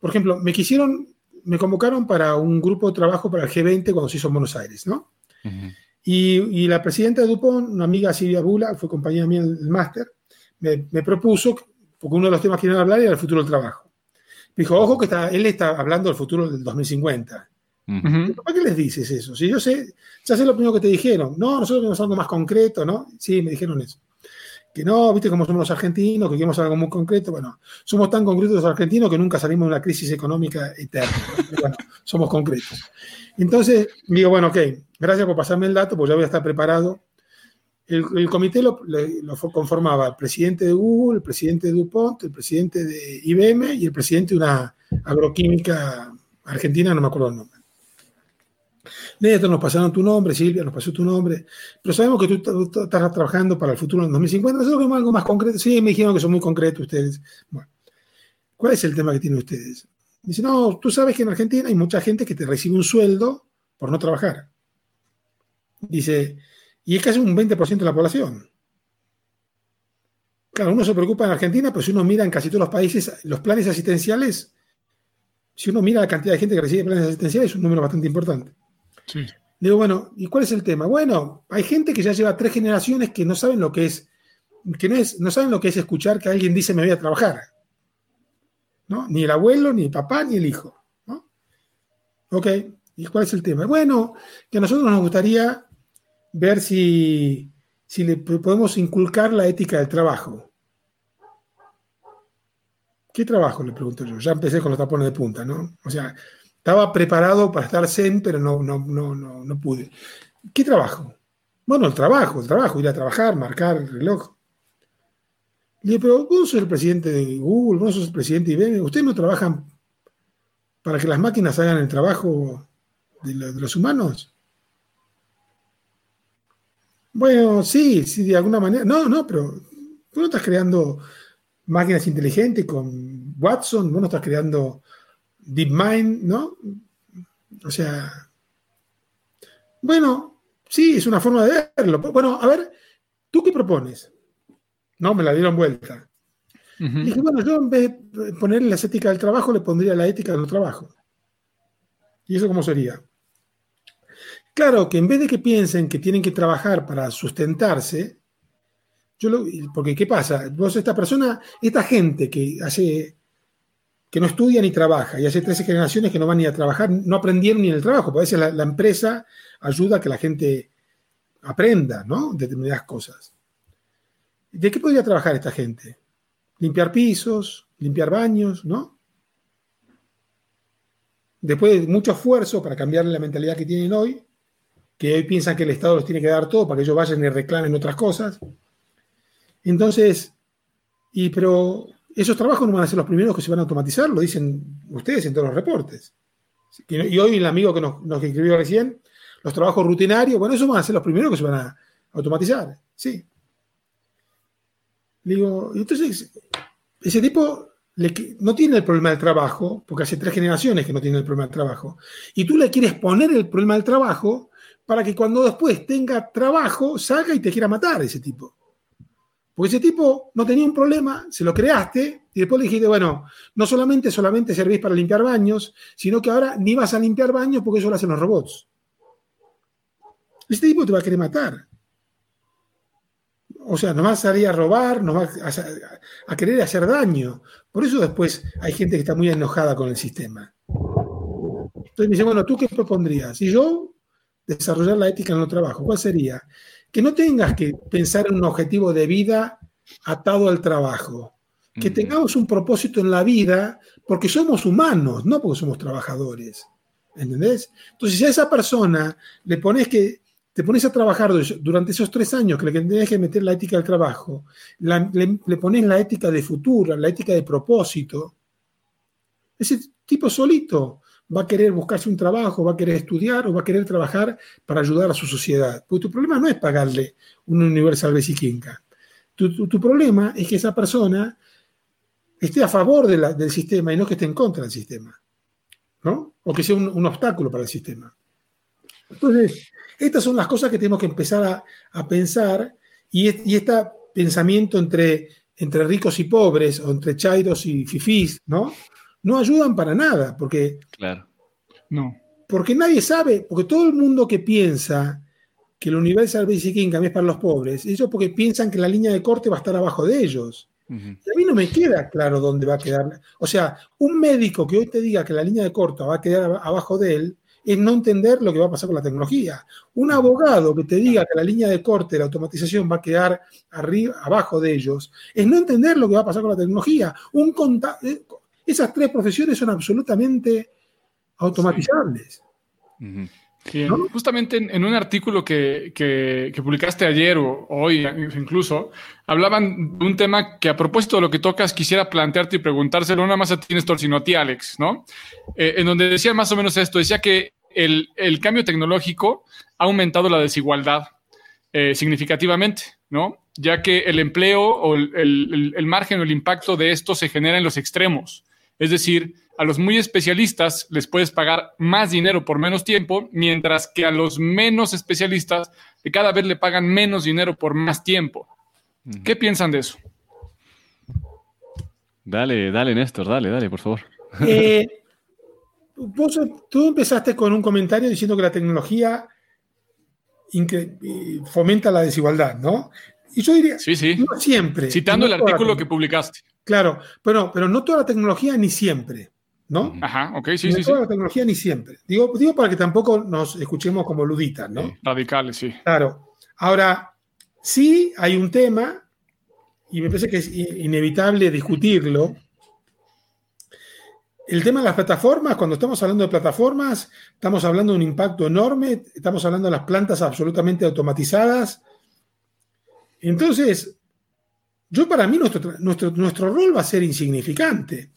por ejemplo, me quisieron, me convocaron para un grupo de trabajo para el G20 cuando se hizo en Buenos Aires, ¿no? y, y, la presidenta de Dupont, una amiga Silvia Bula, fue compañera mía del máster, me, me, propuso, porque uno de los temas que iban a hablar era el futuro del trabajo. Dijo, ojo que está, él está hablando del futuro del 2050. ¿Para qué les dices eso? Si yo sé, ya sé lo primero que te dijeron. No, nosotros queremos algo más concreto, ¿no? Sí, me dijeron eso. Que no, viste cómo somos los argentinos, que queremos algo muy concreto. Bueno, somos tan concretos los argentinos que nunca salimos de una crisis económica eterna. bueno, somos concretos. Entonces, digo, bueno, ok, gracias por pasarme el dato, pues ya voy a estar preparado el, comité lo, conformaba el presidente de Google, el presidente de DuPont, el presidente de IBM y el presidente de una agroquímica argentina, no me acuerdo el nombre. Néstor, nos pasaron tu nombre, Silvia, nos pasó tu nombre, pero sabemos que tú, estás trabajando para el futuro en 2050. Nosotros queremos algo más concreto. Sí, me dijeron que son muy concretos ustedes. Bueno, ¿cuál es el tema que tienen ustedes? Dice, no, tú sabes que en Argentina hay mucha gente que te recibe un sueldo por no trabajar. Dice, y es casi un 20% de la población. Claro, uno se preocupa en Argentina, pero si uno mira en casi todos los países los planes asistenciales, si uno mira la cantidad de gente que recibe planes asistenciales, es un número bastante importante. Sí. Digo, bueno, ¿y cuál es el tema? Bueno, hay gente que ya lleva tres generaciones que no saben lo que es, que no, es, no saben lo que es escuchar que alguien dice me voy a trabajar. ¿No? Ni el abuelo, ni el papá, ni el hijo. ¿no? Ok, ¿y cuál es el tema? Bueno, que a nosotros nos gustaría ver si, si le podemos inculcar la ética del trabajo. ¿Qué trabajo? Le pregunto yo. Ya empecé con los tapones de punta, ¿no? O sea, estaba preparado para estar zen, pero no, no, no, no, no pude. ¿Qué trabajo? Bueno, el trabajo, el trabajo, ir a trabajar, marcar el reloj. Le dije, pero vos sos el presidente de Google, vos sos el presidente de IBM, ¿ustedes no trabajan para que las máquinas hagan el trabajo de, los humanos? Bueno, sí, sí, de alguna manera. No, no, pero tú no estás creando máquinas inteligentes con Watson, vos no estás creando DeepMind, ¿no? O sea, bueno, sí, es una forma de verlo. Bueno, a ver, ¿tú qué propones? No, me la dieron vuelta. Dije, bueno, yo en vez de ponerle la ética del trabajo, le pondría la ética del trabajo. ¿Y eso cómo sería? Claro, que en vez de que piensen que tienen que trabajar para sustentarse, yo lo, porque ¿qué pasa? Vos, esta persona, esta gente que hace que no estudia ni trabaja, y hace 13 generaciones que no van ni a trabajar, no aprendieron ni en el trabajo, porque a veces la, empresa ayuda a que la gente aprenda, ¿no? Determinadas cosas. ¿De qué podría trabajar esta gente? Limpiar pisos, limpiar baños, ¿no? Después de mucho esfuerzo para cambiar la mentalidad que tienen hoy, que hoy piensan que el Estado les tiene que dar todo para que ellos vayan y reclamen otras cosas. Entonces, y pero esos trabajos no van a ser los primeros que se van a automatizar, lo dicen ustedes en todos los reportes. Y hoy el amigo que nos, escribió recién, los trabajos rutinarios, bueno, esos van a ser los primeros que se van a automatizar, sí. Digo, entonces, ese tipo no tiene el problema del trabajo, porque hace tres generaciones que no tiene el problema del trabajo, y tú le quieres poner el problema del trabajo para que cuando después tenga trabajo salga y te quiera matar ese tipo. Porque ese tipo no tenía un problema, se lo creaste y después le dijiste, bueno, no solamente solamente servís para limpiar baños, sino que ahora ni vas a limpiar baños porque eso lo hacen los robots. Ese tipo te va a querer matar. O sea, nos va a salir a robar, nos va a, querer hacer daño. Por eso después hay gente que está muy enojada con el sistema. Entonces me dice, bueno, ¿tú qué propondrías? Y yo, desarrollar la ética en el trabajo, ¿cuál sería? Que no tengas que pensar en un objetivo de vida atado al trabajo. Que tengamos un propósito en la vida porque somos humanos, no porque somos trabajadores. ¿Entendés? Entonces, si a esa persona le pones que te pones a trabajar durante esos tres años que le tienes que meter la ética del trabajo, le, pones la ética de futuro, la ética de propósito, ese tipo solito va a querer buscarse un trabajo, va a querer estudiar o va a querer trabajar para ayudar a su sociedad. Porque tu problema no es pagarle un Universal Basic Income. Tu, tu, problema es que esa persona esté a favor del sistema y no que esté en contra del sistema. ¿no? O que sea un, un obstáculo para el sistema. Entonces, estas son las cosas que tenemos que empezar a, pensar y, este pensamiento entre, entre ricos y pobres o entre chairos y fifís, ¿no? No ayudan para nada, porque... Claro. No. Porque nadie sabe, porque todo el mundo que piensa que el Universal Basic Income es para los pobres, ellos porque piensan que la línea de corte va a estar abajo de ellos. Y a mí no me queda claro dónde va a quedar. O sea, un médico que hoy te diga que la línea de corte va a quedar abajo de él, es no entender lo que va a pasar con la tecnología. Un abogado que te diga que la línea de corte, la automatización va a quedar arriba, abajo de ellos, es no entender lo que va a pasar con la tecnología. Un eh, esas tres profesiones son absolutamente automatizables. Justamente en, un artículo que, publicaste ayer o hoy incluso, hablaban de un tema que a propósito de lo que tocas quisiera plantearte y preguntárselo no nada más a ti, Néstor, sino a ti, Alex, ¿no? Eh, en donde decía más o menos esto, decía que el, cambio tecnológico ha aumentado la desigualdad eh, significativamente, ¿no? Ya que el empleo o el, el margen o el impacto de esto se genera en los extremos. Es decir, a los muy especialistas les puedes pagar más dinero por menos tiempo, mientras que a los menos especialistas cada vez le pagan menos dinero por más tiempo. ¿Qué piensan de eso? Dale, dale, Néstor, dale, dale, por favor. Eh, tú empezaste con un comentario diciendo que la tecnología eh, fomenta la desigualdad, ¿no? Y yo diría, sí, sí. no siempre. Citando el artículo que publicaste. Claro, pero, pero no toda la tecnología ni siempre. ¿no? Ajá, ok, sí, sí, toda la tecnología ni siempre. Digo, digo para que tampoco nos escuchemos como luditas, ¿no? radicales, sí. Claro. Ahora, sí hay un tema, y me parece que es inevitable discutirlo. El tema de las plataformas, cuando estamos hablando de plataformas, estamos hablando de un impacto enorme, estamos hablando de las plantas absolutamente automatizadas. Entonces, yo para mí nuestro, nuestro, nuestro rol va a ser insignificante.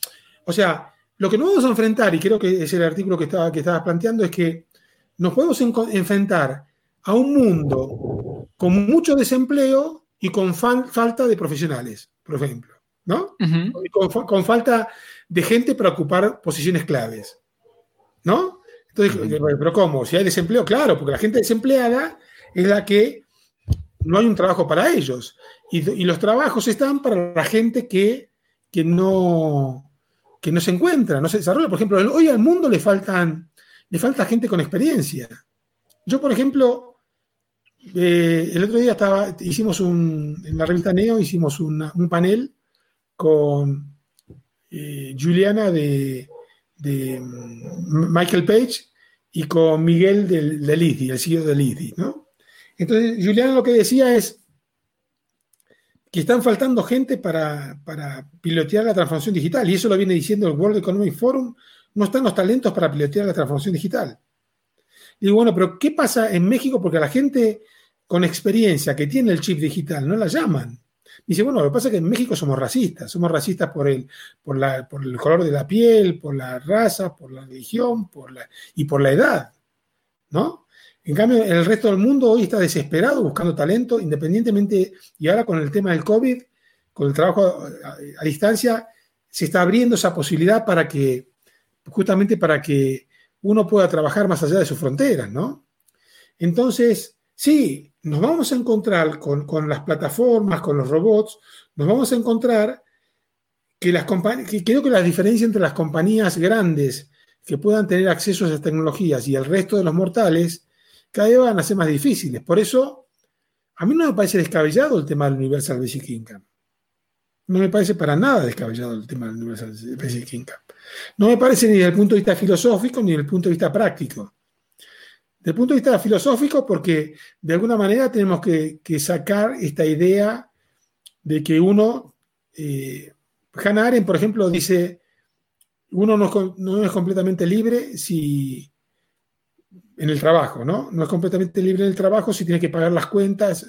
O sea, lo que nos vamos a enfrentar, y creo que es el artículo que, estaba, que estabas planteando, es que nos podemos enfrentar a un mundo con mucho desempleo y con falta de profesionales, por ejemplo, ¿no? con, falta de gente para ocupar posiciones claves, ¿no? Entonces, pero ¿cómo? Si hay desempleo, claro, porque la gente desempleada es la que no hay un trabajo para ellos. Y, los trabajos están para la gente que, no, que no se encuentra, no se desarrolla. Por ejemplo, hoy al mundo le, faltan, le falta gente con experiencia. Yo, por ejemplo, eh, el otro día hicimos un, en la revista Neo, hicimos un panel con eh, Juliana de, mm, Michael Page y con Miguel de, de Lizzie, el CEO de Lizzie, ¿no? Entonces, Juliana lo que decía es que están faltando gente para, pilotear la transformación digital, y eso lo viene diciendo el World Economic Forum, no están los talentos para pilotear la transformación digital. Y bueno, pero ¿qué pasa en México? Porque la gente con experiencia que tiene el chip digital no la llaman. Dice, bueno, lo que pasa es que en México somos racistas, somos racistas por el, por, la, por el color de la piel, por la raza, por la religión por la, y por la edad, ¿no? En cambio, el resto del mundo hoy está desesperado buscando talento, independientemente, y ahora con el tema del COVID, con el trabajo a, distancia, se está abriendo esa posibilidad para que, justamente para que uno pueda trabajar más allá de sus fronteras, ¿no? Entonces, Sí, nos vamos a encontrar con, las plataformas, con los robots, nos vamos a encontrar que las que creo que la diferencia entre las compañías grandes que puedan tener acceso a esas tecnologías y el resto de los mortales cada vez van a ser más difíciles. Por eso, a mí no me parece descabellado el tema del Universal Basic. No me parece para nada descabellado el tema del Universal Basic. No me parece ni desde el punto de vista filosófico ni desde el punto de vista práctico. Desde el punto de vista filosófico, porque de alguna manera tenemos que, sacar esta idea de que uno, eh, Hannah por ejemplo, dice, uno no, es completamente libre si en el trabajo, ¿no? No es completamente libre en el trabajo si tiene que pagar las cuentas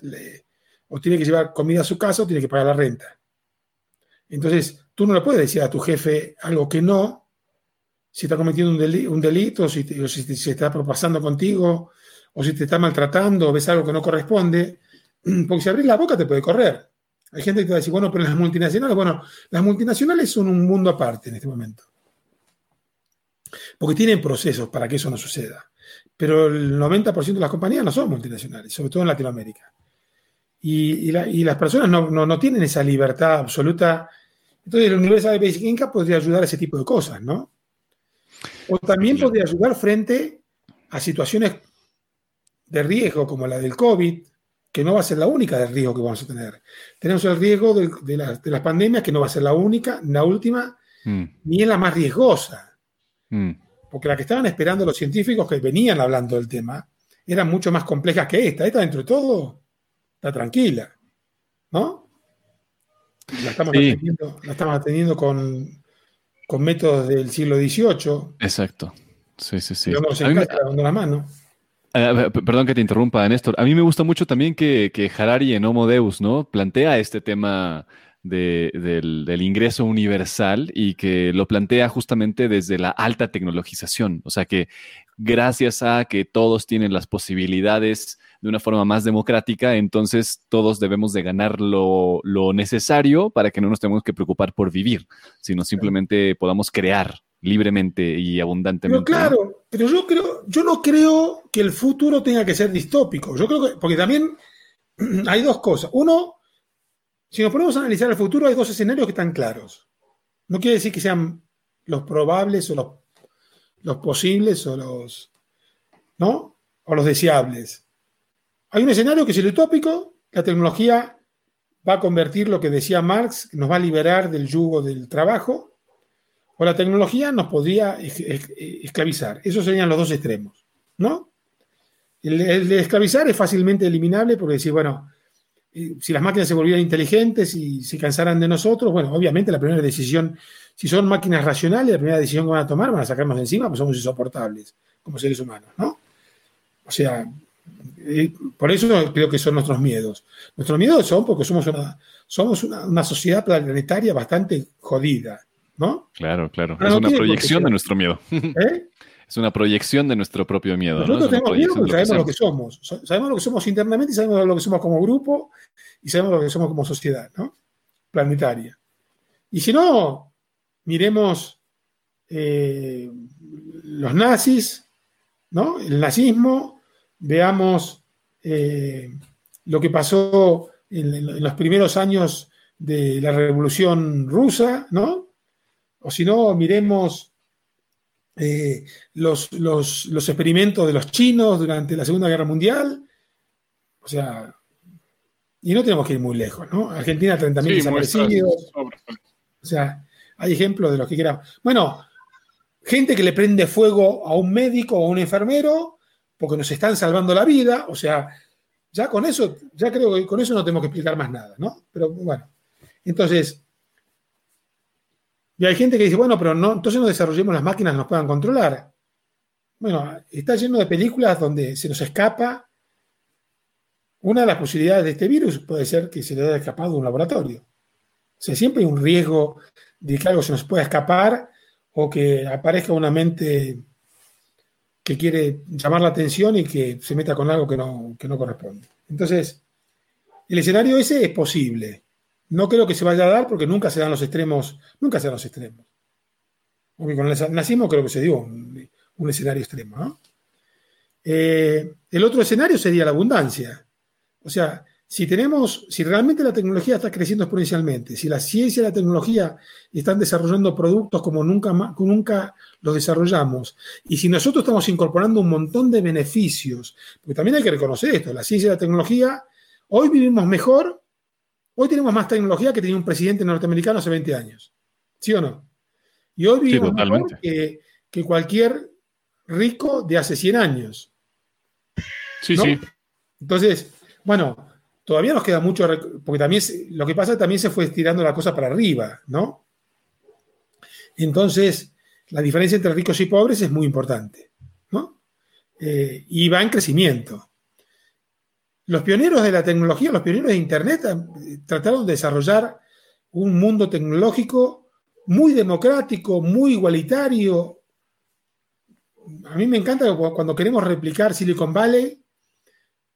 o tiene que llevar comida a su casa o tiene que pagar la renta. Entonces, tú no le puedes decir a tu jefe algo que no, si está cometiendo un, delito, o si, se está propasando contigo, o si te está maltratando, o ves algo que no corresponde, porque si abrís la boca te puede correr. Hay gente que va a decir, bueno, pero las multinacionales, bueno, las multinacionales son un mundo aparte en este momento. Porque tienen procesos para que eso no suceda. Pero el 90% de las compañías no son multinacionales, sobre todo en Latinoamérica. Y, las personas no, no, tienen esa libertad absoluta. Entonces, el Universal Basic Income podría ayudar a ese tipo de cosas, ¿no? O también podría ayudar frente a situaciones de riesgo como la del COVID, que no va a ser la única de riesgo que vamos a tener. Tenemos el riesgo de, las pandemias, que no va a ser la única, la última, mm. ni es la más riesgosa. Mm. Porque la que estaban esperando los científicos que venían hablando del tema eran mucho más complejas que esta. Esta, dentro de todo, está tranquila. ¿No? La estamos, la estamos atendiendo con, con métodos del siglo XVIII. Exacto. Sí, sí, sí. la mano. perdón que te interrumpa, Néstor. A mí me gusta mucho también que, que Harari en Homo Deus, ¿no? Plantea este tema del, ingreso universal y que lo plantea justamente desde la alta tecnologización. O sea que gracias a que todos tienen las posibilidades de una forma más democrática, entonces todos debemos de ganar lo, necesario para que no nos tengamos que preocupar por vivir, sino simplemente podamos crear libremente y abundantemente. Pero claro, pero yo creo, yo no creo que el futuro tenga que ser distópico. Yo creo que, porque también hay dos cosas. Uno, si nos ponemos a analizar el futuro, hay dos escenarios que están claros. No quiere decir que sean los probables o los, posibles o los, ¿no? O los deseables. Hay un escenario que es el utópico, la tecnología va a convertir lo que decía Marx, nos va a liberar del yugo del trabajo, o la tecnología nos podría esclavizar. Esos serían los dos extremos, ¿no? El, de esclavizar es fácilmente eliminable porque decir, bueno, si las máquinas se volvieran inteligentes y se cansaran de nosotros, bueno, obviamente la primera decisión, si son máquinas racionales, la primera decisión que van a tomar van a sacarnos de encima, pues somos insoportables como seres humanos, ¿no? O sea, por eso creo que son nuestros miedos. Nuestros miedos son porque somos una, somos una, sociedad planetaria bastante jodida, ¿no? Claro, claro. es una proyección de nuestro miedo. ¿Eh? Es una proyección de nuestro propio miedo. Nosotros tenemos miedo porque sabemos lo que somos. Sabemos lo que somos internamente y sabemos lo que somos como grupo y sabemos lo que somos como sociedad, ¿no? Planetaria. Y si no, miremos eh, los nazis, ¿no? El nazismo, veamos eh, lo que pasó en, los primeros años de la Revolución Rusa, ¿no? O si no, miremos eh, los, experimentos de los chinos durante la Segunda Guerra Mundial. O sea, y no tenemos que ir muy lejos, ¿no? Argentina, 30.000 desaparecidos. O sea, hay ejemplos de los que queramos. Bueno, gente que le prende fuego a un médico o a un enfermero porque nos están salvando la vida. O sea, ya con eso, ya creo que con eso no tenemos que explicar más nada, ¿no? Pero bueno, entonces, y hay gente que dice, bueno, pero no, entonces no desarrollemos las máquinas que nos puedan controlar. Bueno, está lleno de películas donde se nos escapa. Una de las posibilidades de este virus puede ser que se le haya escapado de un laboratorio. O sea, siempre hay un riesgo de que algo se nos pueda escapar o que aparezca una mente que quiere llamar la atención y que se meta con algo que no, que no corresponde. Entonces, el escenario ese es posible. No creo que se vaya a dar porque nunca se dan los extremos, nunca se dan los extremos. Porque con el nazismo creo que se dio un, escenario extremo. Eh, el otro escenario sería la abundancia. O sea, si tenemos, si realmente la tecnología está creciendo exponencialmente, si la ciencia y la tecnología están desarrollando productos como nunca, nunca los desarrollamos, y si nosotros estamos incorporando un montón de beneficios, porque también hay que reconocer esto, la ciencia y la tecnología, hoy vivimos mejor, hoy tenemos más tecnología que tenía un presidente norteamericano hace 20 años, ¿sí o no? Y hoy vivimos mejor que, cualquier rico de hace 100 años. Sí, sí. Entonces, bueno, todavía nos queda mucho, porque también lo que pasa también se fue estirando la cosa para arriba, ¿no? Entonces, la diferencia entre ricos y pobres es muy importante, ¿no? Eh, y va en crecimiento. Los pioneros de la tecnología, los pioneros de Internet, eh, trataron de desarrollar un mundo tecnológico muy democrático, muy igualitario. A mí me encanta cuando queremos replicar Silicon Valley,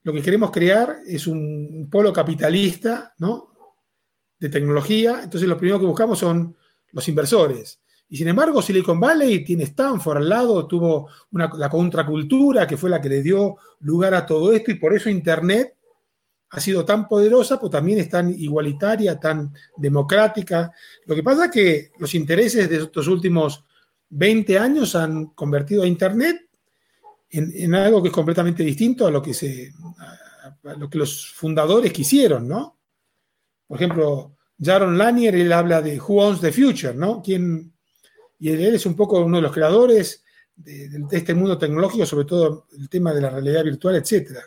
lo que queremos crear es un polo capitalista, ¿no? De tecnología. Entonces, lo primero que buscamos son los inversores. Y sin embargo, Silicon Valley tiene Stanford al lado, tuvo la contracultura que fue la que le dio lugar a todo esto y por eso Internet ha sido tan poderosa, pues también es tan igualitaria, tan democrática. Lo que pasa es que los intereses de estos últimos 20 años han convertido a Internet en, algo que es completamente distinto a lo que, se, lo que los fundadores quisieron, ¿no? Por ejemplo, Jaron Lanier, él habla de Who Owns the Future, ¿no? ¿Quién, y él es un poco uno de los creadores de, este mundo tecnológico, sobre todo el tema de la realidad virtual, etc.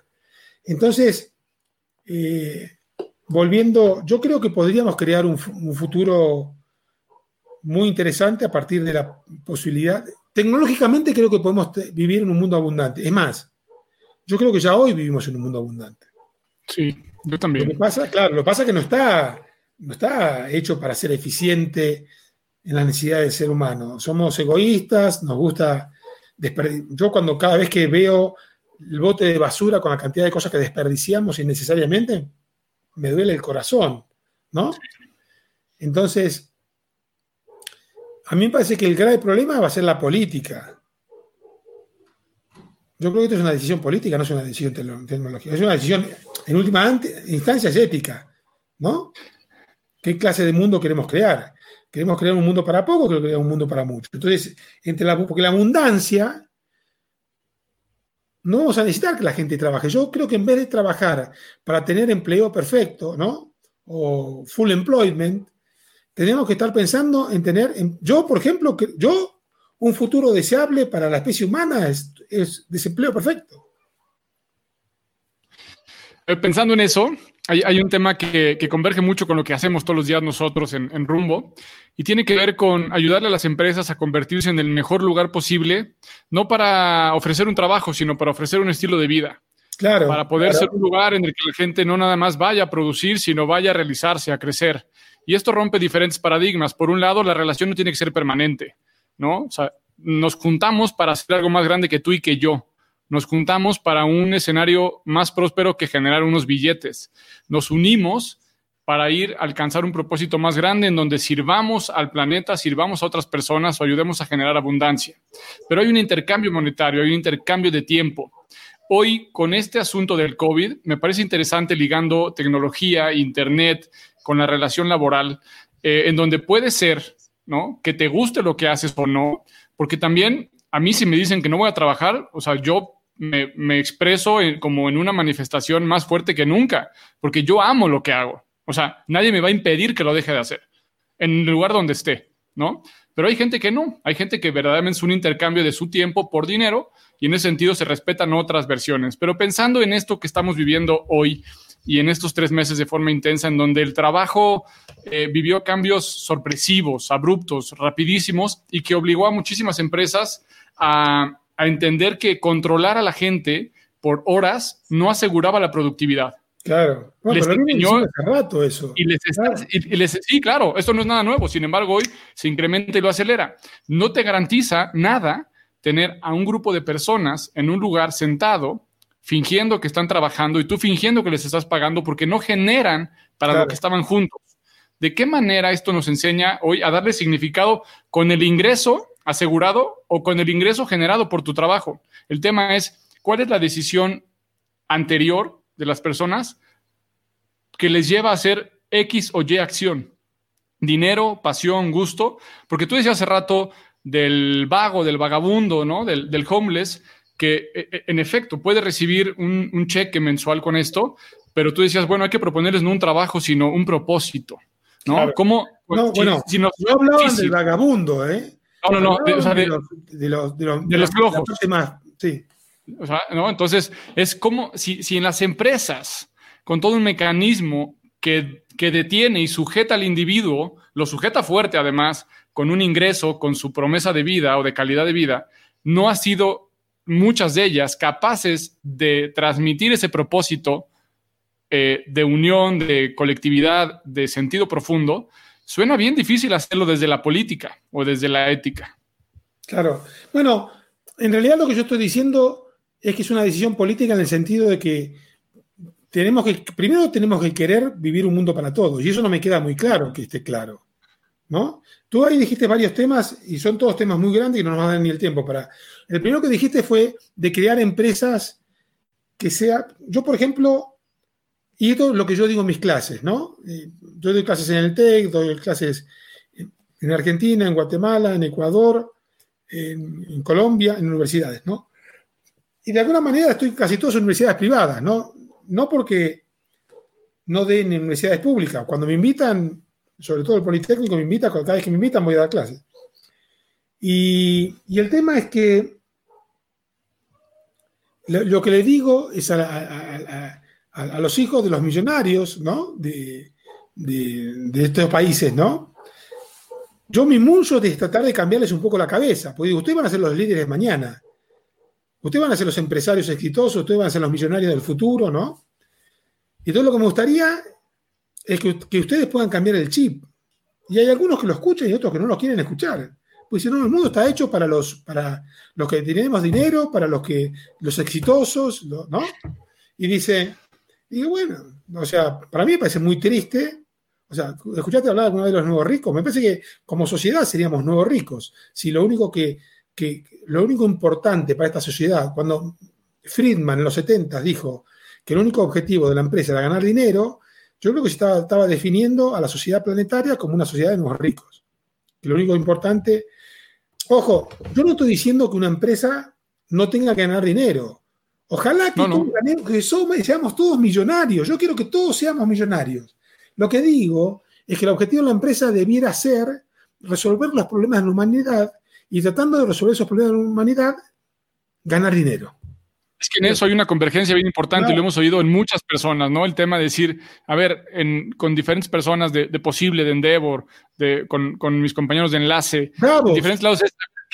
Entonces, eh, volviendo, yo creo que podríamos crear un, un futuro muy interesante a partir de la posibilidad, Tecnológicamente creo que podemos vivir en un mundo abundante. Es más, yo creo que ya hoy vivimos en un mundo abundante. Sí, yo también. Lo que pasa, claro, lo que pasa es que no está, no está hecho para ser eficiente en la necesidad del ser humano. Somos egoístas, nos gusta Yo cuando cada vez que veo el bote de basura con la cantidad de cosas que desperdiciamos innecesariamente, me duele el corazón, ¿no? Entonces, a mí me parece que el grave problema va a ser la política. Yo creo que esto es una decisión política, no es una decisión tecnológica. Es una decisión, en última instancia, es ética. ¿No? ¿Qué clase de mundo queremos crear? ¿Queremos crear un mundo para poco o queremos crear un mundo para mucho? Entonces, entre la, porque la abundancia, no vamos a necesitar que la gente trabaje. Yo creo que en vez de trabajar para tener empleo perfecto, ¿no? O full employment, tenemos que estar pensando en tener, yo por ejemplo, yo, un futuro deseable para la especie humana es, desempleo perfecto. Eh, pensando en eso, hay, un tema que, converge mucho con lo que hacemos todos los días nosotros en, en, Rumbo y tiene que ver con ayudarle a las empresas a convertirse en el mejor lugar posible, no para ofrecer un trabajo, sino para ofrecer un estilo de vida. Claro. Para poder ser un lugar en el que la gente no nada más vaya a producir, sino vaya a realizarse, a crecer. Y esto rompe diferentes paradigmas. Por un lado, la relación no tiene que ser permanente, ¿no? O sea, nos juntamos para hacer algo más grande que tú y que yo. Nos juntamos para un escenario más próspero que generar unos billetes. Nos unimos para ir a alcanzar un propósito más grande en donde sirvamos al planeta, sirvamos a otras personas o ayudemos a generar abundancia. Pero hay un intercambio monetario, hay un intercambio de tiempo. Hoy, con este asunto del COVID, me parece interesante ligando tecnología, Internet, con la relación laboral, eh, en donde puede ser, ¿no? Que te guste lo que haces o no, porque también a mí si me dicen que no voy a trabajar, o sea, yo me, expreso como en una manifestación más fuerte que nunca, porque yo amo lo que hago. O sea, nadie me va a impedir que lo deje de hacer en el lugar donde esté, ¿no? Pero hay gente que no, hay gente que verdaderamente es un intercambio de su tiempo por dinero y en ese sentido se respetan otras versiones. Pero pensando en esto que estamos viviendo hoy y en estos tres meses de forma intensa, en donde el trabajo eh, vivió cambios sorpresivos, abruptos, rapidísimos y que obligó a muchísimas empresas a, a entender que controlar a la gente por horas no aseguraba la productividad. Claro. les enseñó hace rato eso. Y les, Y, les, sí, claro, esto no es nada nuevo. Sin embargo, hoy se incrementa y lo acelera. No te garantiza nada tener a un grupo de personas en un lugar sentado fingiendo que están trabajando y tú fingiendo que les estás pagando porque no generan para lo que estaban juntos. ¿De qué manera esto nos enseña hoy a darle significado con el ingreso asegurado o con el ingreso generado por tu trabajo? El tema es, ¿cuál es la decisión anterior de las personas que les lleva a hacer X o Y acción. Dinero, pasión, gusto. Porque tú decías hace rato del vago, del vagabundo, ¿no? Del, del homeless, que e, e, en efecto puede recibir un, cheque mensual con esto, pero tú decías, bueno, hay que proponerles no un trabajo, sino un propósito, ¿no? ¿Cómo? No, bueno, si no hablaban del vagabundo, ¿eh? No, no, no, de, los, de, los, de, los, los flojos. sí. ¿no? Entonces, es como si, si, en las empresas, con todo un mecanismo que, que detiene y sujeta al individuo, lo sujeta fuerte además, con un ingreso, con su promesa de vida o de calidad de vida, no ha sido muchas de ellas capaces de transmitir ese propósito eh, de unión, de colectividad, de sentido profundo, suena bien difícil hacerlo desde la política o desde la ética. Claro. Bueno, en realidad lo que yo estoy diciendo es que es una decisión política en el sentido de que tenemos que, primero tenemos que querer vivir un mundo para todos, y eso no me queda muy claro que esté claro. ¿No? Tú ahí dijiste varios temas y son todos temas muy grandes y no nos va a dar ni el tiempo para. El primero que dijiste fue de crear empresas que sea. Yo, por ejemplo, y esto es lo que yo digo en mis clases, ¿no? Eh, yo doy clases en el TEC, doy clases en Argentina, en Guatemala, en Ecuador, en, Colombia, en universidades, ¿no? Y de alguna manera estoy casi todas en universidades privadas, ¿no? No porque no den en universidades públicas. Cuando me invitan, sobre todo el Politécnico me invita, cada vez que me invitan voy a dar clases. Y, el tema es que lo, que le digo es a, los hijos de los millonarios, ¿no? De, estos países, ¿no? Yo me mucho de tratar de cambiarles un poco la cabeza, porque digo, ustedes van a ser los líderes mañana. Ustedes van a ser los empresarios exitosos, ustedes van a ser los millonarios del futuro, ¿no? Y todo lo que me gustaría es que, ustedes puedan cambiar el chip. Y hay algunos que lo escuchan y otros que no lo quieren escuchar. Pues si no, el mundo está hecho para los, para los que tenemos dinero, para los que los exitosos, ¿no? Y dice, y bueno, o sea, para mí me parece muy triste. O sea, escuchaste hablar alguna vez de los nuevos ricos. Me parece que como sociedad seríamos nuevos ricos. Si lo único que, que lo único importante para esta sociedad, cuando Friedman en los 70 dijo que el único objetivo de la empresa era ganar dinero, yo creo que se estaba, definiendo a la sociedad planetaria como una sociedad de nuevos ricos. Que lo único importante, ojo, yo no estoy diciendo que una empresa no tenga que ganar dinero. Ojalá que, seamos todos millonarios. Yo quiero que todos seamos millonarios. Lo que digo es que el objetivo de la empresa debiera ser resolver los problemas de la humanidad y tratando de resolver esos problemas de la humanidad, ganar dinero. Es que en eso hay una convergencia bien importante y lo hemos oído en muchas personas, ¿no? El tema de decir, a ver, con diferentes personas de, posible, de Endeavor, de, con, mis compañeros de enlace, en diferentes lados,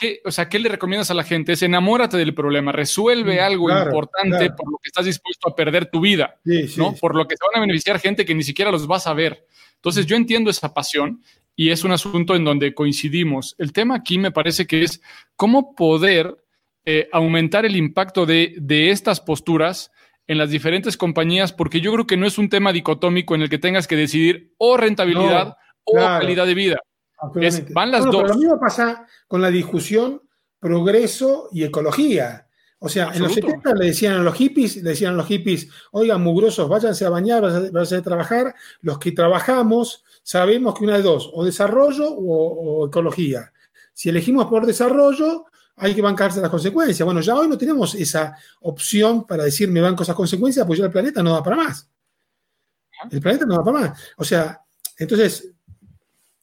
¿qué, o sea, ¿qué le recomiendas a la gente? Es enamórate del problema, resuelve mm, algo importante por lo que estás dispuesto a perder tu vida, ¿no? Por lo que se van a beneficiar gente que ni siquiera los vas a ver. Entonces, yo entiendo esa pasión y es un asunto en donde coincidimos. El tema aquí me parece que es cómo poder eh, aumentar el impacto de, estas posturas en las diferentes compañías, porque yo creo que no es un tema dicotómico en el que tengas que decidir o rentabilidad o calidad de vida. Van las dos. Pero lo mismo pasa con la discusión progreso y ecología. O sea, en los 70 le decían a los hippies, le decían a los hippies, oigan, mugrosos, váyanse a bañar, váyanse a trabajar. Los que trabajamos sabemos que una de dos, o desarrollo o, ecología. Si elegimos por desarrollo, hay que bancarse las consecuencias. Bueno, ya hoy no tenemos esa opción para decir me banco esas consecuencias, pues ya el planeta no da para más. El planeta no da para más. O sea, entonces,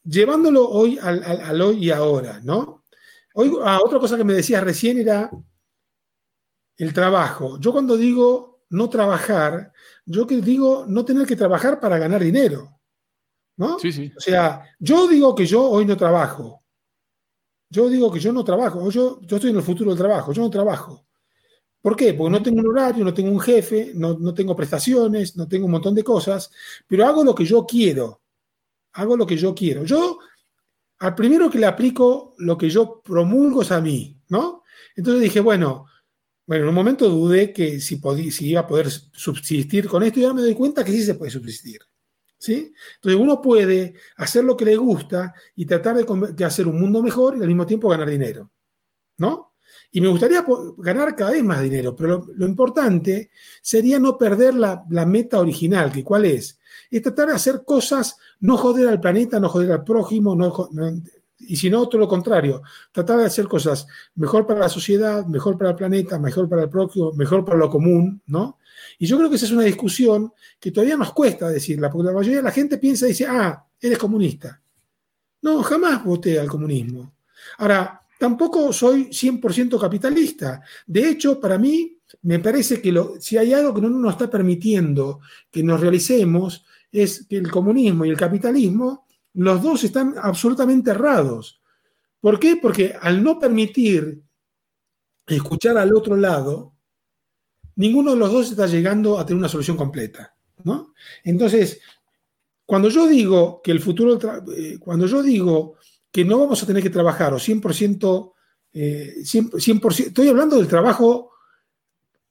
llevándolo hoy al, hoy y ahora, ¿no? Hoy, ah, otra cosa que me decías recién era el trabajo. Yo cuando digo no trabajar, yo que digo no tener que trabajar para ganar dinero. ¿No? Sí, sí. O sea, yo digo que yo hoy no trabajo. Yo digo que yo no trabajo. Yo, yo estoy en el futuro del trabajo. Yo no trabajo. ¿Por qué? Porque no tengo un horario, no tengo un jefe, no, no tengo prestaciones, no tengo un montón de cosas, pero hago lo que yo quiero. Hago lo que yo quiero. Yo, al primero que le aplico lo que yo promulgo es a mí, ¿no? Entonces dije, bueno, bueno, en un momento dudé que si, podía, si iba a poder subsistir con esto y ahora me doy cuenta que sí se puede subsistir. ¿sí? Entonces uno puede hacer lo que le gusta y tratar de, hacer un mundo mejor y al mismo tiempo ganar dinero. ¿No? Y me gustaría ganar cada vez más dinero, pero lo, importante sería no perder la, la, meta original, que cuál es? Es tratar de hacer cosas, no joder al planeta, no joder al prójimo, no, y si no, todo lo contrario, tratar de hacer cosas mejor para la sociedad, mejor para el planeta, mejor para el propio, mejor para lo común, ¿no? Y yo creo que esa es una discusión que todavía nos cuesta decirla, porque la mayoría de la gente piensa y dice, ah, eres comunista. No, jamás voté al comunismo. Ahora, tampoco soy 100% capitalista. De hecho, para mí, me parece que si hay algo que no nos está permitiendo que nos realicemos, es que el comunismo y el capitalismo los dos están absolutamente errados. ¿Por qué? Porque al no permitir escuchar al otro lado, ninguno de los dos está llegando a tener una solución completa. ¿no? Entonces, cuando yo digo que el futuro, eh, cuando yo digo que no vamos a tener que trabajar o 100%, 100%, eh, estoy hablando del trabajo,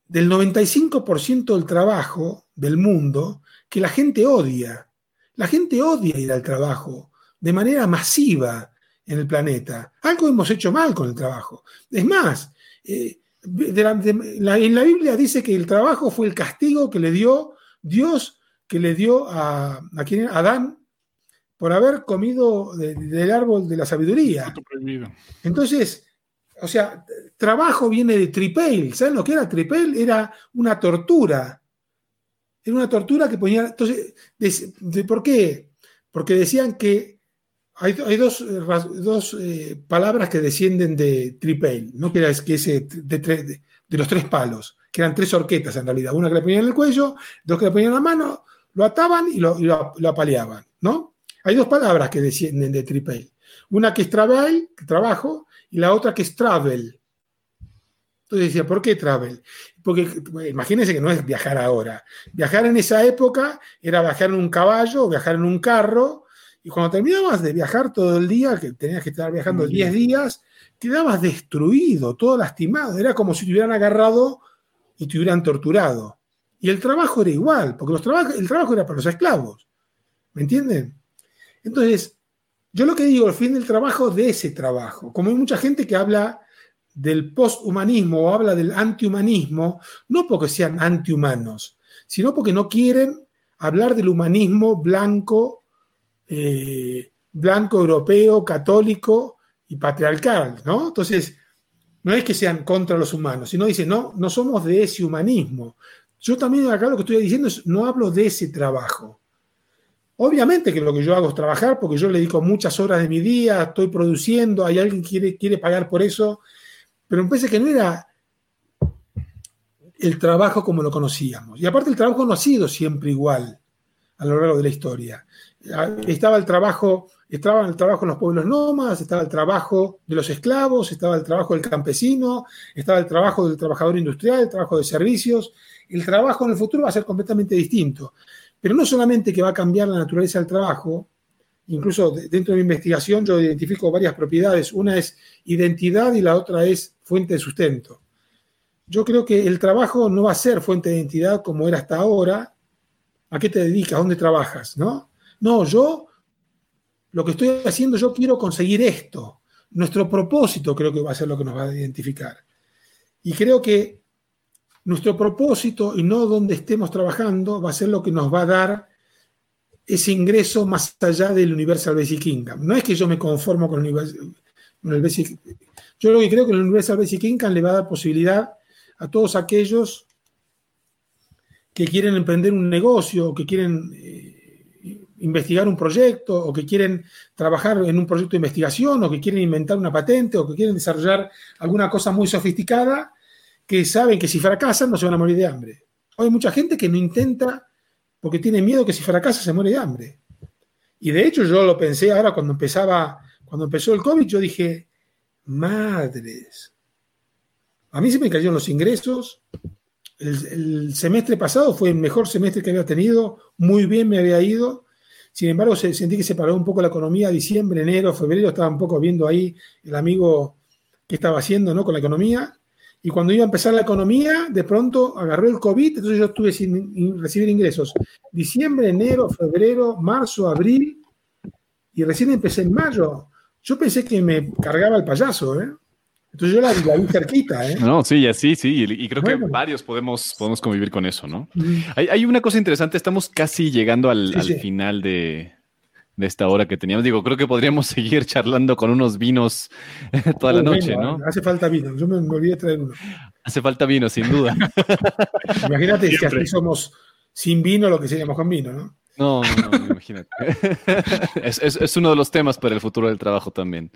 del 95% del trabajo del mundo que la gente odia. La gente odia ir al trabajo de manera masiva en el planeta. Algo hemos hecho mal con el trabajo. Es más, eh, en la Biblia dice que el trabajo fue el castigo que le dio Dios, que le dio a, a, Adán por haber comido del árbol de la sabiduría. Entonces, o sea, trabajo viene de tripel. ¿Saben lo que era tripel? Era una tortura era una tortura que ponía. Entonces, de, ¿por qué? Porque decían que hay, dos, dos eh, palabras que descienden de tripel, ¿no? que, era, que es de, de, los tres palos, que eran tres horquetas en realidad. Una que le ponían en el cuello, dos que le ponían en la mano, lo ataban y lo, lo, apaleaban. ¿no? Hay dos palabras que descienden de tripel. Una que es travel, trabajo, y la otra que es travel. Entonces decía, ¿por qué travel? Porque imagínense que no es viajar ahora. Viajar en esa época era viajar en un caballo viajar en un carro. Y cuando terminabas de viajar todo el día, que tenías que estar viajando 10 días, quedabas destruido, todo lastimado. Era como si te hubieran agarrado y te hubieran torturado. Y el trabajo era igual, porque los el trabajo era para los esclavos. ¿Me entienden? Entonces, yo lo que digo, el fin del trabajo de ese trabajo. Como hay mucha gente que habla del posthumanismo o habla del antihumanismo, no porque sean antihumanos, sino porque no quieren hablar del humanismo blanco, eh, blanco europeo, católico y patriarcal, ¿no? Entonces, no es que sean contra los humanos, sino dicen, no, no somos de ese humanismo. Yo también acá lo que estoy diciendo es, no hablo de ese trabajo. Obviamente que lo que yo hago es trabajar porque yo le dedico muchas horas de mi día, estoy produciendo, hay alguien que quiere, quiere pagar por eso pero me parece que no era el trabajo como lo conocíamos. Y aparte el trabajo no ha sido siempre igual a lo largo de la historia. Estaba el trabajo, estaba el trabajo en los pueblos nómadas, estaba el trabajo de los esclavos, estaba el trabajo del campesino, estaba el trabajo del trabajador industrial, el trabajo de servicios. El trabajo en el futuro va a ser completamente distinto. Pero no solamente que va a cambiar la naturaleza del trabajo, incluso dentro de mi investigación yo identifico varias propiedades. Una es identidad y la otra es fuente de sustento. Yo creo que el trabajo no va a ser fuente de identidad como era hasta ahora. ¿A qué te dedicas? ¿Dónde trabajas? ¿No? No, yo lo que estoy haciendo, yo quiero conseguir esto. Nuestro propósito creo que va a ser lo que nos va a identificar. Y creo que nuestro propósito y no donde estemos trabajando va a ser lo que nos va a dar ese ingreso más allá del Universal Basic Income. No es que yo me conformo con el, Basic Yo lo que creo que el Universal Basic Income le va a dar posibilidad a todos aquellos que quieren emprender un negocio, o que quieren eh, investigar un proyecto, o que quieren trabajar en un proyecto de investigación, o que quieren inventar una patente, o que quieren desarrollar alguna cosa muy sofisticada, que saben que si fracasan no se van a morir de hambre. hay mucha gente que no intenta porque tiene miedo que si fracasa se muere de hambre. Y de hecho yo lo pensé ahora cuando empezaba, cuando empezó el COVID, yo dije, madres, a mí se me cayeron los ingresos. El, semestre pasado fue el mejor semestre que había tenido, muy bien me había ido. Sin embargo, sentí que se paró un poco la economía, diciembre, enero, febrero, estaba un poco viendo ahí el amigo que estaba haciendo ¿no? con la economía. Y cuando iba a empezar la economía, de pronto agarró el COVID, entonces yo estuve sin recibir ingresos. Diciembre, enero, febrero, marzo, abril, y recién empecé en mayo. Yo pensé que me cargaba el payaso, ¿eh? Entonces yo la, vi cerquita, ¿eh? No, sí, así, sí, y creo que varios podemos, podemos convivir con eso, ¿no? Hay, una cosa interesante, estamos casi llegando al, final de, esta hora que teníamos. Digo, creo que podríamos seguir charlando con unos vinos toda la noche, ¿no? Hace falta vino, yo me, olvidé de traer uno. Hace falta vino, sin duda. Imagínate si así somos sin vino lo que seríamos con vino, ¿no? No, no, no imagínate. es, uno de los temas para el futuro del trabajo también.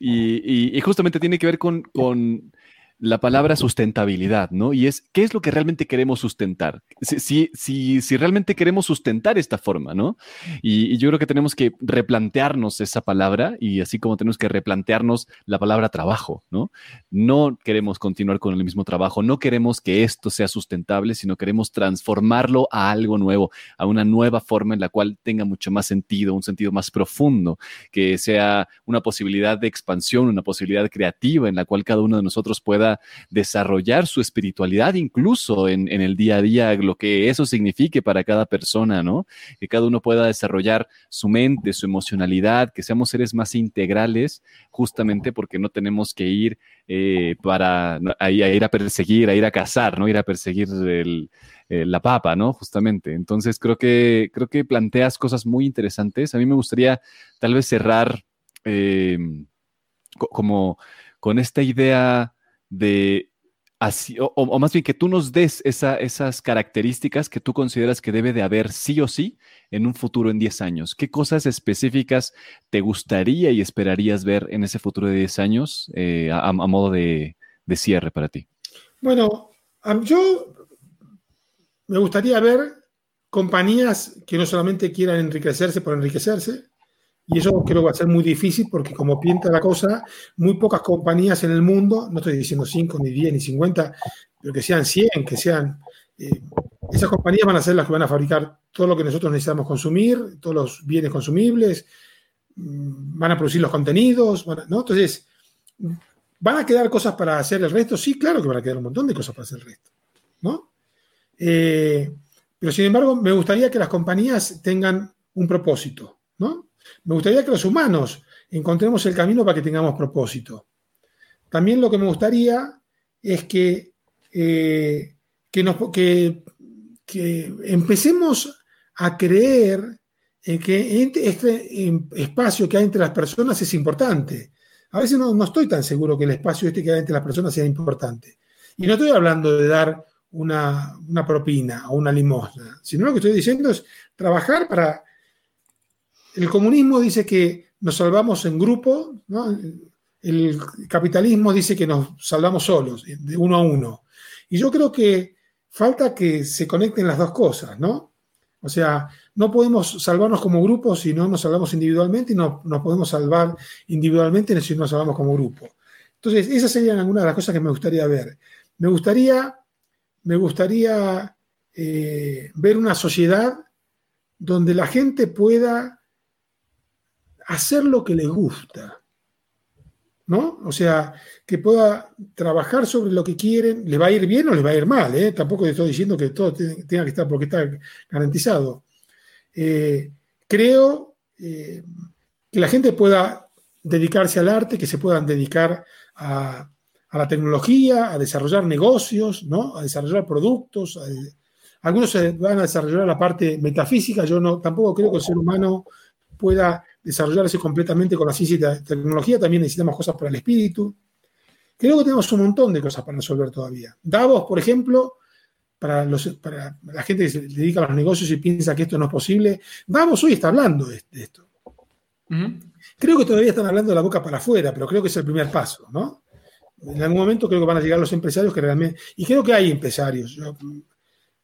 Y, justamente tiene que ver con, con la palabra sustentabilidad, ¿no? Y es, ¿qué es lo que realmente queremos sustentar? Si, si, si realmente queremos sustentar esta forma, ¿no? Y, yo creo que tenemos que replantearnos esa palabra y así como tenemos que replantearnos la palabra trabajo, ¿no? No queremos continuar con el mismo trabajo, no queremos que esto sea sustentable, sino queremos transformarlo a algo nuevo, a una nueva forma en la cual tenga mucho más sentido, un sentido más profundo, que sea una posibilidad de expansión, una posibilidad creativa en la cual cada uno de nosotros pueda desarrollar su espiritualidad incluso en, el día a día, lo que eso signifique para cada persona, ¿no? Que cada uno pueda desarrollar su mente, su emocionalidad, que seamos seres más integrales, justamente porque no tenemos que ir eh, para a, ir a perseguir, a ir a cazar, ¿no? Ir a perseguir la papa, ¿no? Justamente. Entonces creo que, creo que planteas cosas muy interesantes. A mí me gustaría tal vez cerrar eh, como con esta idea de así, o, más bien que tú nos des esas características que tú consideras que debe de haber sí o sí en un futuro en 10 años. ¿Qué cosas específicas te gustaría y esperarías ver en ese futuro de 10 años eh, a, modo de, de cierre para ti? Bueno, yo me gustaría ver compañías que no solamente quieran enriquecerse por enriquecerse, y eso creo que va a ser muy difícil porque como pinta la cosa, muy pocas compañías en el mundo, no estoy diciendo 5, ni 10, ni 50, pero que sean 100, que sean... Eh, esas compañías van a ser las que van a fabricar todo lo que nosotros necesitamos consumir, todos los bienes consumibles, mm, van a producir los contenidos, ¿no? Entonces, ¿van a quedar cosas para hacer el resto? Sí, claro que van a quedar un montón de cosas para hacer el resto, ¿no? Eh, pero sin embargo, me gustaría que las compañías tengan un propósito, ¿no? Me gustaría que los humanos encontremos el camino para que tengamos propósito. También lo que me gustaría es que, eh, que, empecemos a creer en que este, este espacio que hay entre las personas es importante. A veces no, estoy tan seguro que el espacio este que hay entre las personas sea importante. Y no estoy hablando de dar una, una propina o una limosna, sino lo que estoy diciendo es trabajar para el comunismo dice que nos salvamos en grupo, el capitalismo dice que nos salvamos solos, de uno a uno. Y yo creo que falta que se conecten las dos cosas, ¿no? O sea, no podemos salvarnos como grupo si no nos salvamos individualmente y no nos podemos salvar individualmente si no nos salvamos como grupo. Entonces, esas serían algunas de las cosas que me gustaría ver. Me gustaría, me gustaría eh, ver una sociedad donde la gente pueda hacer lo que les gusta. ¿No? O sea, que pueda trabajar sobre lo que quieren, le va a ir bien o le va a ir mal, ¿eh? Tampoco estoy diciendo que todo tenga que estar porque está garantizado. Eh, creo eh, que la gente pueda dedicarse al arte, que se puedan dedicar a, la tecnología, a desarrollar negocios, ¿no? a desarrollar productos. algunos se van a desarrollar la parte metafísica, yo no, tampoco creo que el ser humano pueda desarrollarse completamente con la ciencia y la tecnología, también necesitamos cosas para el espíritu. Creo que tenemos un montón de cosas para resolver todavía. Davos, por ejemplo, para, la gente que se dedica a los negocios y piensa que esto no es posible, Davos hoy está hablando de, esto. Creo que todavía están hablando de la boca para afuera, pero creo que es el primer paso, ¿no? En algún momento creo que van a llegar los empresarios que realmente... Y creo que hay empresarios.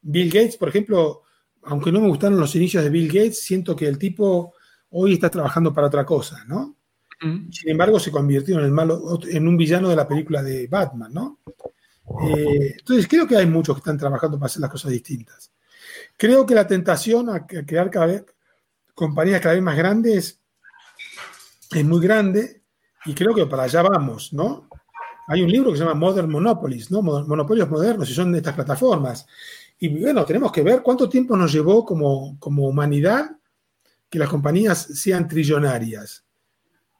Bill Gates, por ejemplo, aunque no me gustaron los inicios de Bill Gates, siento que el tipo hoy está trabajando para otra cosa, ¿no? Sin embargo, se convirtió en el malo, en un villano de la película de Batman, ¿no? Eh, entonces, creo que hay muchos que están trabajando para hacer las cosas distintas. Creo que la tentación a crear cada vez compañías cada vez más grandes es muy grande y creo que para allá vamos, ¿no? Hay un libro que se llama Modern Monopolies, ¿no? Monopolios modernos y son de estas plataformas. Y bueno, tenemos que ver cuánto tiempo nos llevó como, como humanidad que las compañías sean trillonarias.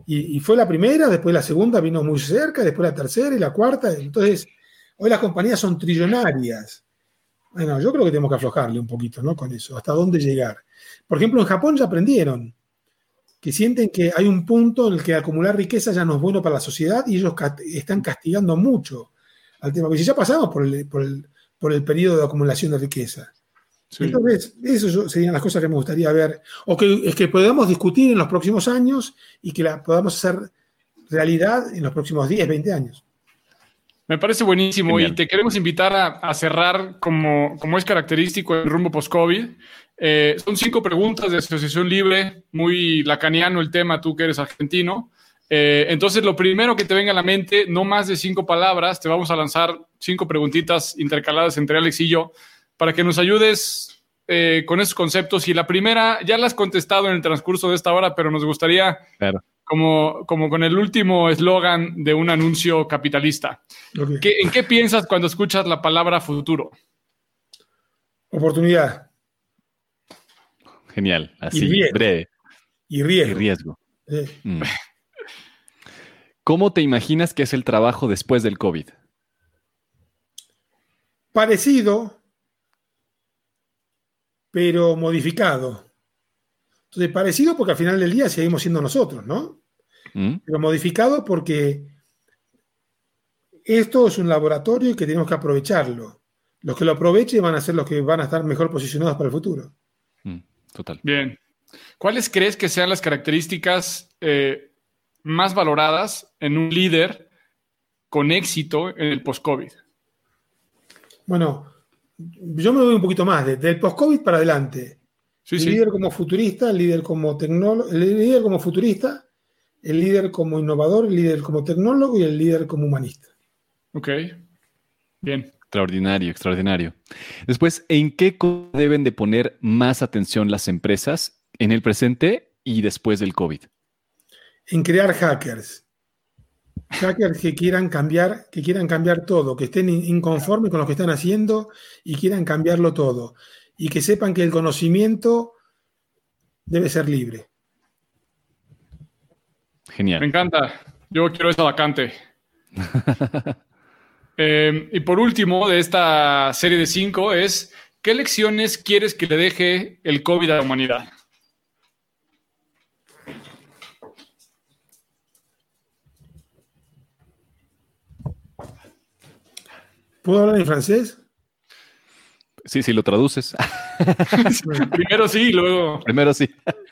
Y, fue la primera, después la segunda vino muy cerca, después la tercera y la cuarta. Entonces, hoy las compañías son trillonarias. Bueno, yo creo que tenemos que aflojarle un poquito, ¿no? Con eso, hasta dónde llegar. Por ejemplo, en Japón ya aprendieron que sienten que hay un punto en el que acumular riqueza ya no es bueno para la sociedad y ellos están castigando mucho al tema. Porque si ya pasamos por el, por el, por el periodo de acumulación de riqueza. Entonces, eso serían las cosas que me gustaría ver, o que, es que podamos discutir en los próximos años y que la podamos hacer realidad en los próximos 10, 20 años. Me parece buenísimo y te queremos invitar a, cerrar como, como, es característico el rumbo post-COVID. Eh, son cinco preguntas de asociación libre, muy lacaniano el tema, tú que eres argentino. Eh, entonces, lo primero que te venga a la mente, no más de cinco palabras, te vamos a lanzar cinco preguntitas intercaladas entre Alex y yo para que nos ayudes eh, con esos conceptos. Y la primera, ya la has contestado en el transcurso de esta hora, pero nos gustaría, como, como con el último eslogan de un anuncio capitalista. ¿En qué piensas cuando escuchas la palabra futuro? Oportunidad. Genial, así, breve. Y riesgo. Y riesgo. Mm. ¿Cómo te imaginas que es el trabajo después del COVID? Parecido, pero modificado. Entonces, parecido porque al final del día seguimos siendo nosotros, ¿no? Mm. Pero modificado porque esto es un laboratorio y que tenemos que aprovecharlo. Los que lo aprovechen van a ser los que van a estar mejor posicionados para el futuro. Mm, total. Bien. ¿Cuáles crees que sean las características eh, más valoradas en un líder con éxito en el post-COVID? Bueno, yo me voy un poquito más, desde el post-COVID para adelante. el líder como futurista, el líder como tecnólogo, el líder como futurista, el líder como innovador, el líder como tecnólogo y el líder como humanista. Ok, bien. Extraordinario, extraordinario. Después, ¿en qué deben de poner más atención las empresas en el presente y después del COVID? En crear hackers hackers que quieran cambiar, que quieran cambiar todo, que estén inconformes con lo que están haciendo y quieran cambiarlo todo. Y que sepan que el conocimiento debe ser libre. Genial. Me encanta. Yo quiero esa vacante. Eh, y por último, de esta serie de cinco es, ¿qué lecciones quieres que le deje el COVID a la humanidad? ¿Puedo hablar en francés? Sí, sí, lo traduces. Primero sí, luego. Primero sí.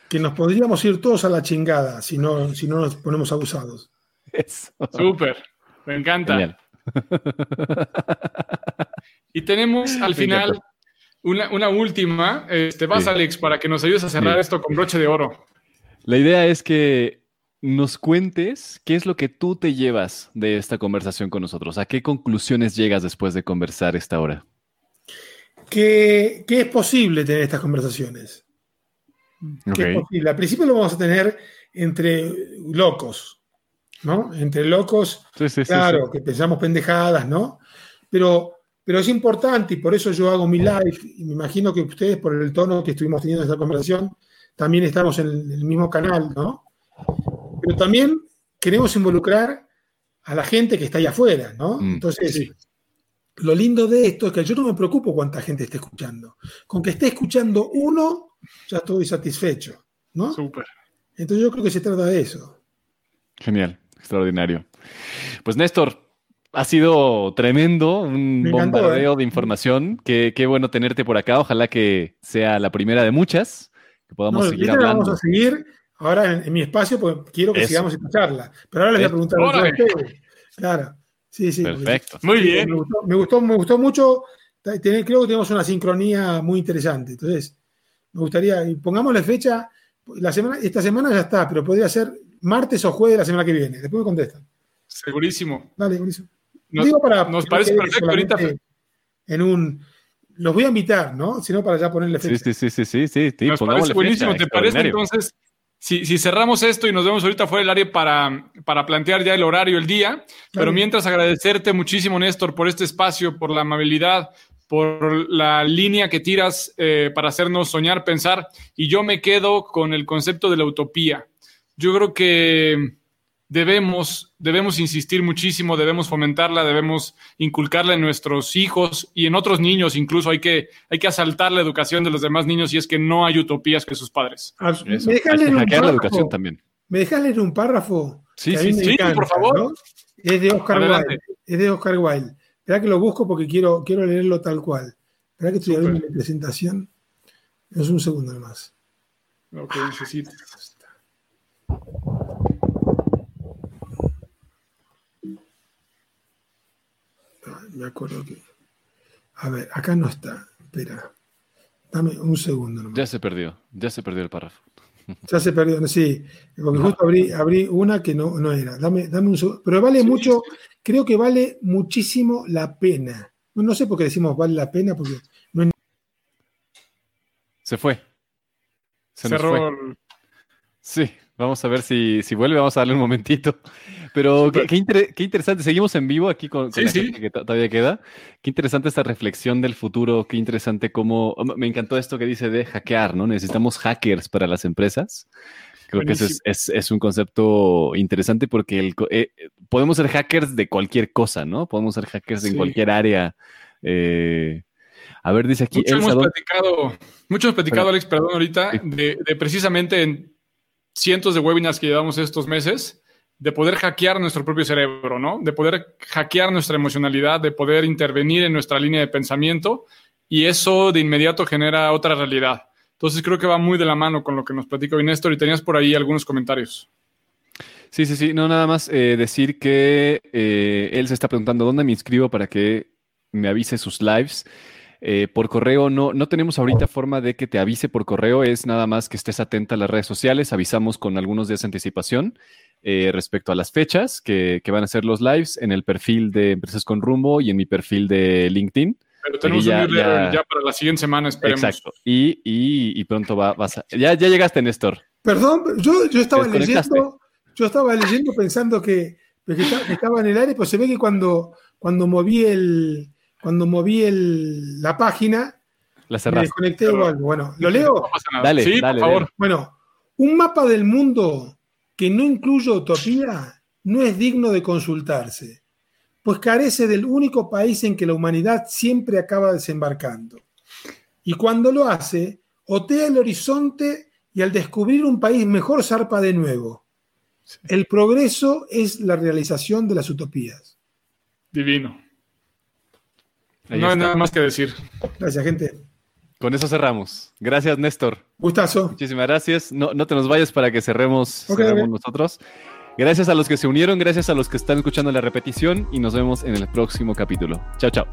Que nos podríamos ir todos a la chingada si no, si no nos ponemos abusados. Eso. Súper, me encanta. Y tenemos al final una, última. Este, vas, Alex, para que nos ayudes a cerrar esto con broche de oro. La idea es que nos cuentes qué es lo que tú te llevas de esta conversación con nosotros. ¿A qué conclusiones llegas después de conversar esta hora? Que, es posible tener estas conversaciones. es posible. Al principio lo vamos a tener entre locos, ¿no? Entre locos, claro, que pensamos pendejadas, ¿no? Pero, pero es importante y por eso yo hago mi live y me imagino que ustedes, por el tono que estuvimos teniendo en esta conversación, también estamos en el mismo canal, ¿no? Pero también queremos involucrar a la gente que está ahí afuera, ¿no? Mm. Entonces, lo lindo de esto es que yo no me preocupo cuánta gente esté escuchando. Con que esté escuchando uno, ya estoy satisfecho, ¿no? Súper. Entonces yo creo que se trata de eso. Genial, extraordinario. Pues Néstor, ha sido tremendo, un bombardeo ¿eh? de información. Qué, qué, bueno tenerte por acá. Ojalá que sea la primera de muchas, que podamos seguir hablando. Vamos a seguir ahora en, mi espacio porque quiero que sigamos esta charla. Pero ahora les voy a preguntar a ustedes. Claro. Sí, sí. Perfecto. Muy bien. Me gustó, me gustó, mucho. Creo que tenemos una sincronía muy interesante. Entonces, me gustaría, pongámosle fecha. La semana, esta semana ya está, pero podría ser martes o jueves de la semana que viene. Después me contestan. Segurísimo. Dale, buenísimo. Nos, Digo para, nos parece perfecto ahorita. En un, los voy a invitar, ¿no? Si no, para ya ponerle fecha. Sí, sí, sí, sí, sí. sí Nos parece buenísimo. ¿Te parece entonces si, cerramos esto y nos vemos ahorita fuera del área para, para plantear ya el horario, el día, pero mientras agradecerte muchísimo, Néstor, por este espacio, por la amabilidad, por la línea que tiras eh, para hacernos soñar, pensar, y yo me quedo con el concepto de la utopía. Yo creo que debemos, debemos insistir muchísimo, debemos fomentarla, debemos inculcarla en nuestros hijos y en otros niños, incluso hay que, hay que asaltar la educación de los demás niños y es que no hay utopías que sus padres. ¿Me dejas leer un párrafo? la educación también. ¿Me dejas leer un párrafo? Sí, sí, sí, por favor. Es de Oscar Wilde. Es de Oscar Wilde. Espera que lo busco porque quiero, quiero leerlo tal cual. Espera que estoy abriendo mi presentación. Es un segundo más. Ok, necesito. Me acuerdo que. A ver, acá no está. Espera. Dame un segundo. Ya se perdió, ya se perdió el párrafo. Ya se perdió, sí. Porque justo abrí, una que no, no era. Dame, dame un segundo. Pero vale mucho, creo que vale muchísimo la pena. No, sé por qué decimos vale la pena, porque no Se fue. Se Cerró. Sí, vamos a ver si, si vuelve, vamos a darle un momentito. Pero qué, interesante, seguimos en vivo aquí con, la gente que todavía queda. Qué interesante esta reflexión del futuro, qué interesante cómo, oh, me encantó esto que dice de hackear, ¿no? Necesitamos hackers para las empresas. Creo que ese es, un concepto interesante porque el, eh, podemos ser hackers de cualquier cosa, ¿no? Podemos ser hackers en cualquier área. Eh, a ver, dice aquí. Mucho hemos platicado, mucho hemos platicado, Alex, perdón, ahorita, de, de, precisamente en cientos de webinars que llevamos estos meses, de poder hackear nuestro propio cerebro, ¿no? De poder hackear nuestra emocionalidad, de poder intervenir en nuestra línea de pensamiento y eso de inmediato genera otra realidad. Entonces creo que va muy de la mano con lo que nos platicó hoy Néstor y tenías por ahí algunos comentarios. Sí, sí, sí. No, nada más eh, decir que eh, él se está preguntando dónde me inscribo para que me avise sus lives. Eh, por correo no, no tenemos ahorita forma de que te avise por correo, es nada más que estés atenta a las redes sociales, avisamos con algunos días de anticipación eh, respecto a las fechas que, van a ser los lives en el perfil de Empresas con Rumbo y en mi perfil de LinkedIn. Pero tenemos ya, un ya, ya, para la siguiente semana, esperemos. Exacto. Y, y, pronto va, vas a... Ya, ya llegaste, Néstor. Perdón, yo, yo estaba leyendo, yo estaba leyendo pensando que, estaba en el aire, pues se ve que cuando, cuando moví el, cuando moví el, la página, la me desconecté o algo. Bueno, ¿lo leo? Dale, sí, por favor. Bueno, un mapa del mundo que no incluye utopía no es digno de consultarse, pues carece del único país en que la humanidad siempre acaba desembarcando. Y cuando lo hace, otea el horizonte y al descubrir un país mejor zarpa de nuevo. El progreso es la realización de las utopías. Divino. No hay nada más que decir. Gracias, gente. Con eso cerramos. Gracias, Néstor. Gustazo. Muchísimas gracias. No, no te nos vayas para que cerremos, nosotros. Gracias a los que se unieron, gracias a los que están escuchando la repetición y nos vemos en el próximo capítulo. Chao, chao.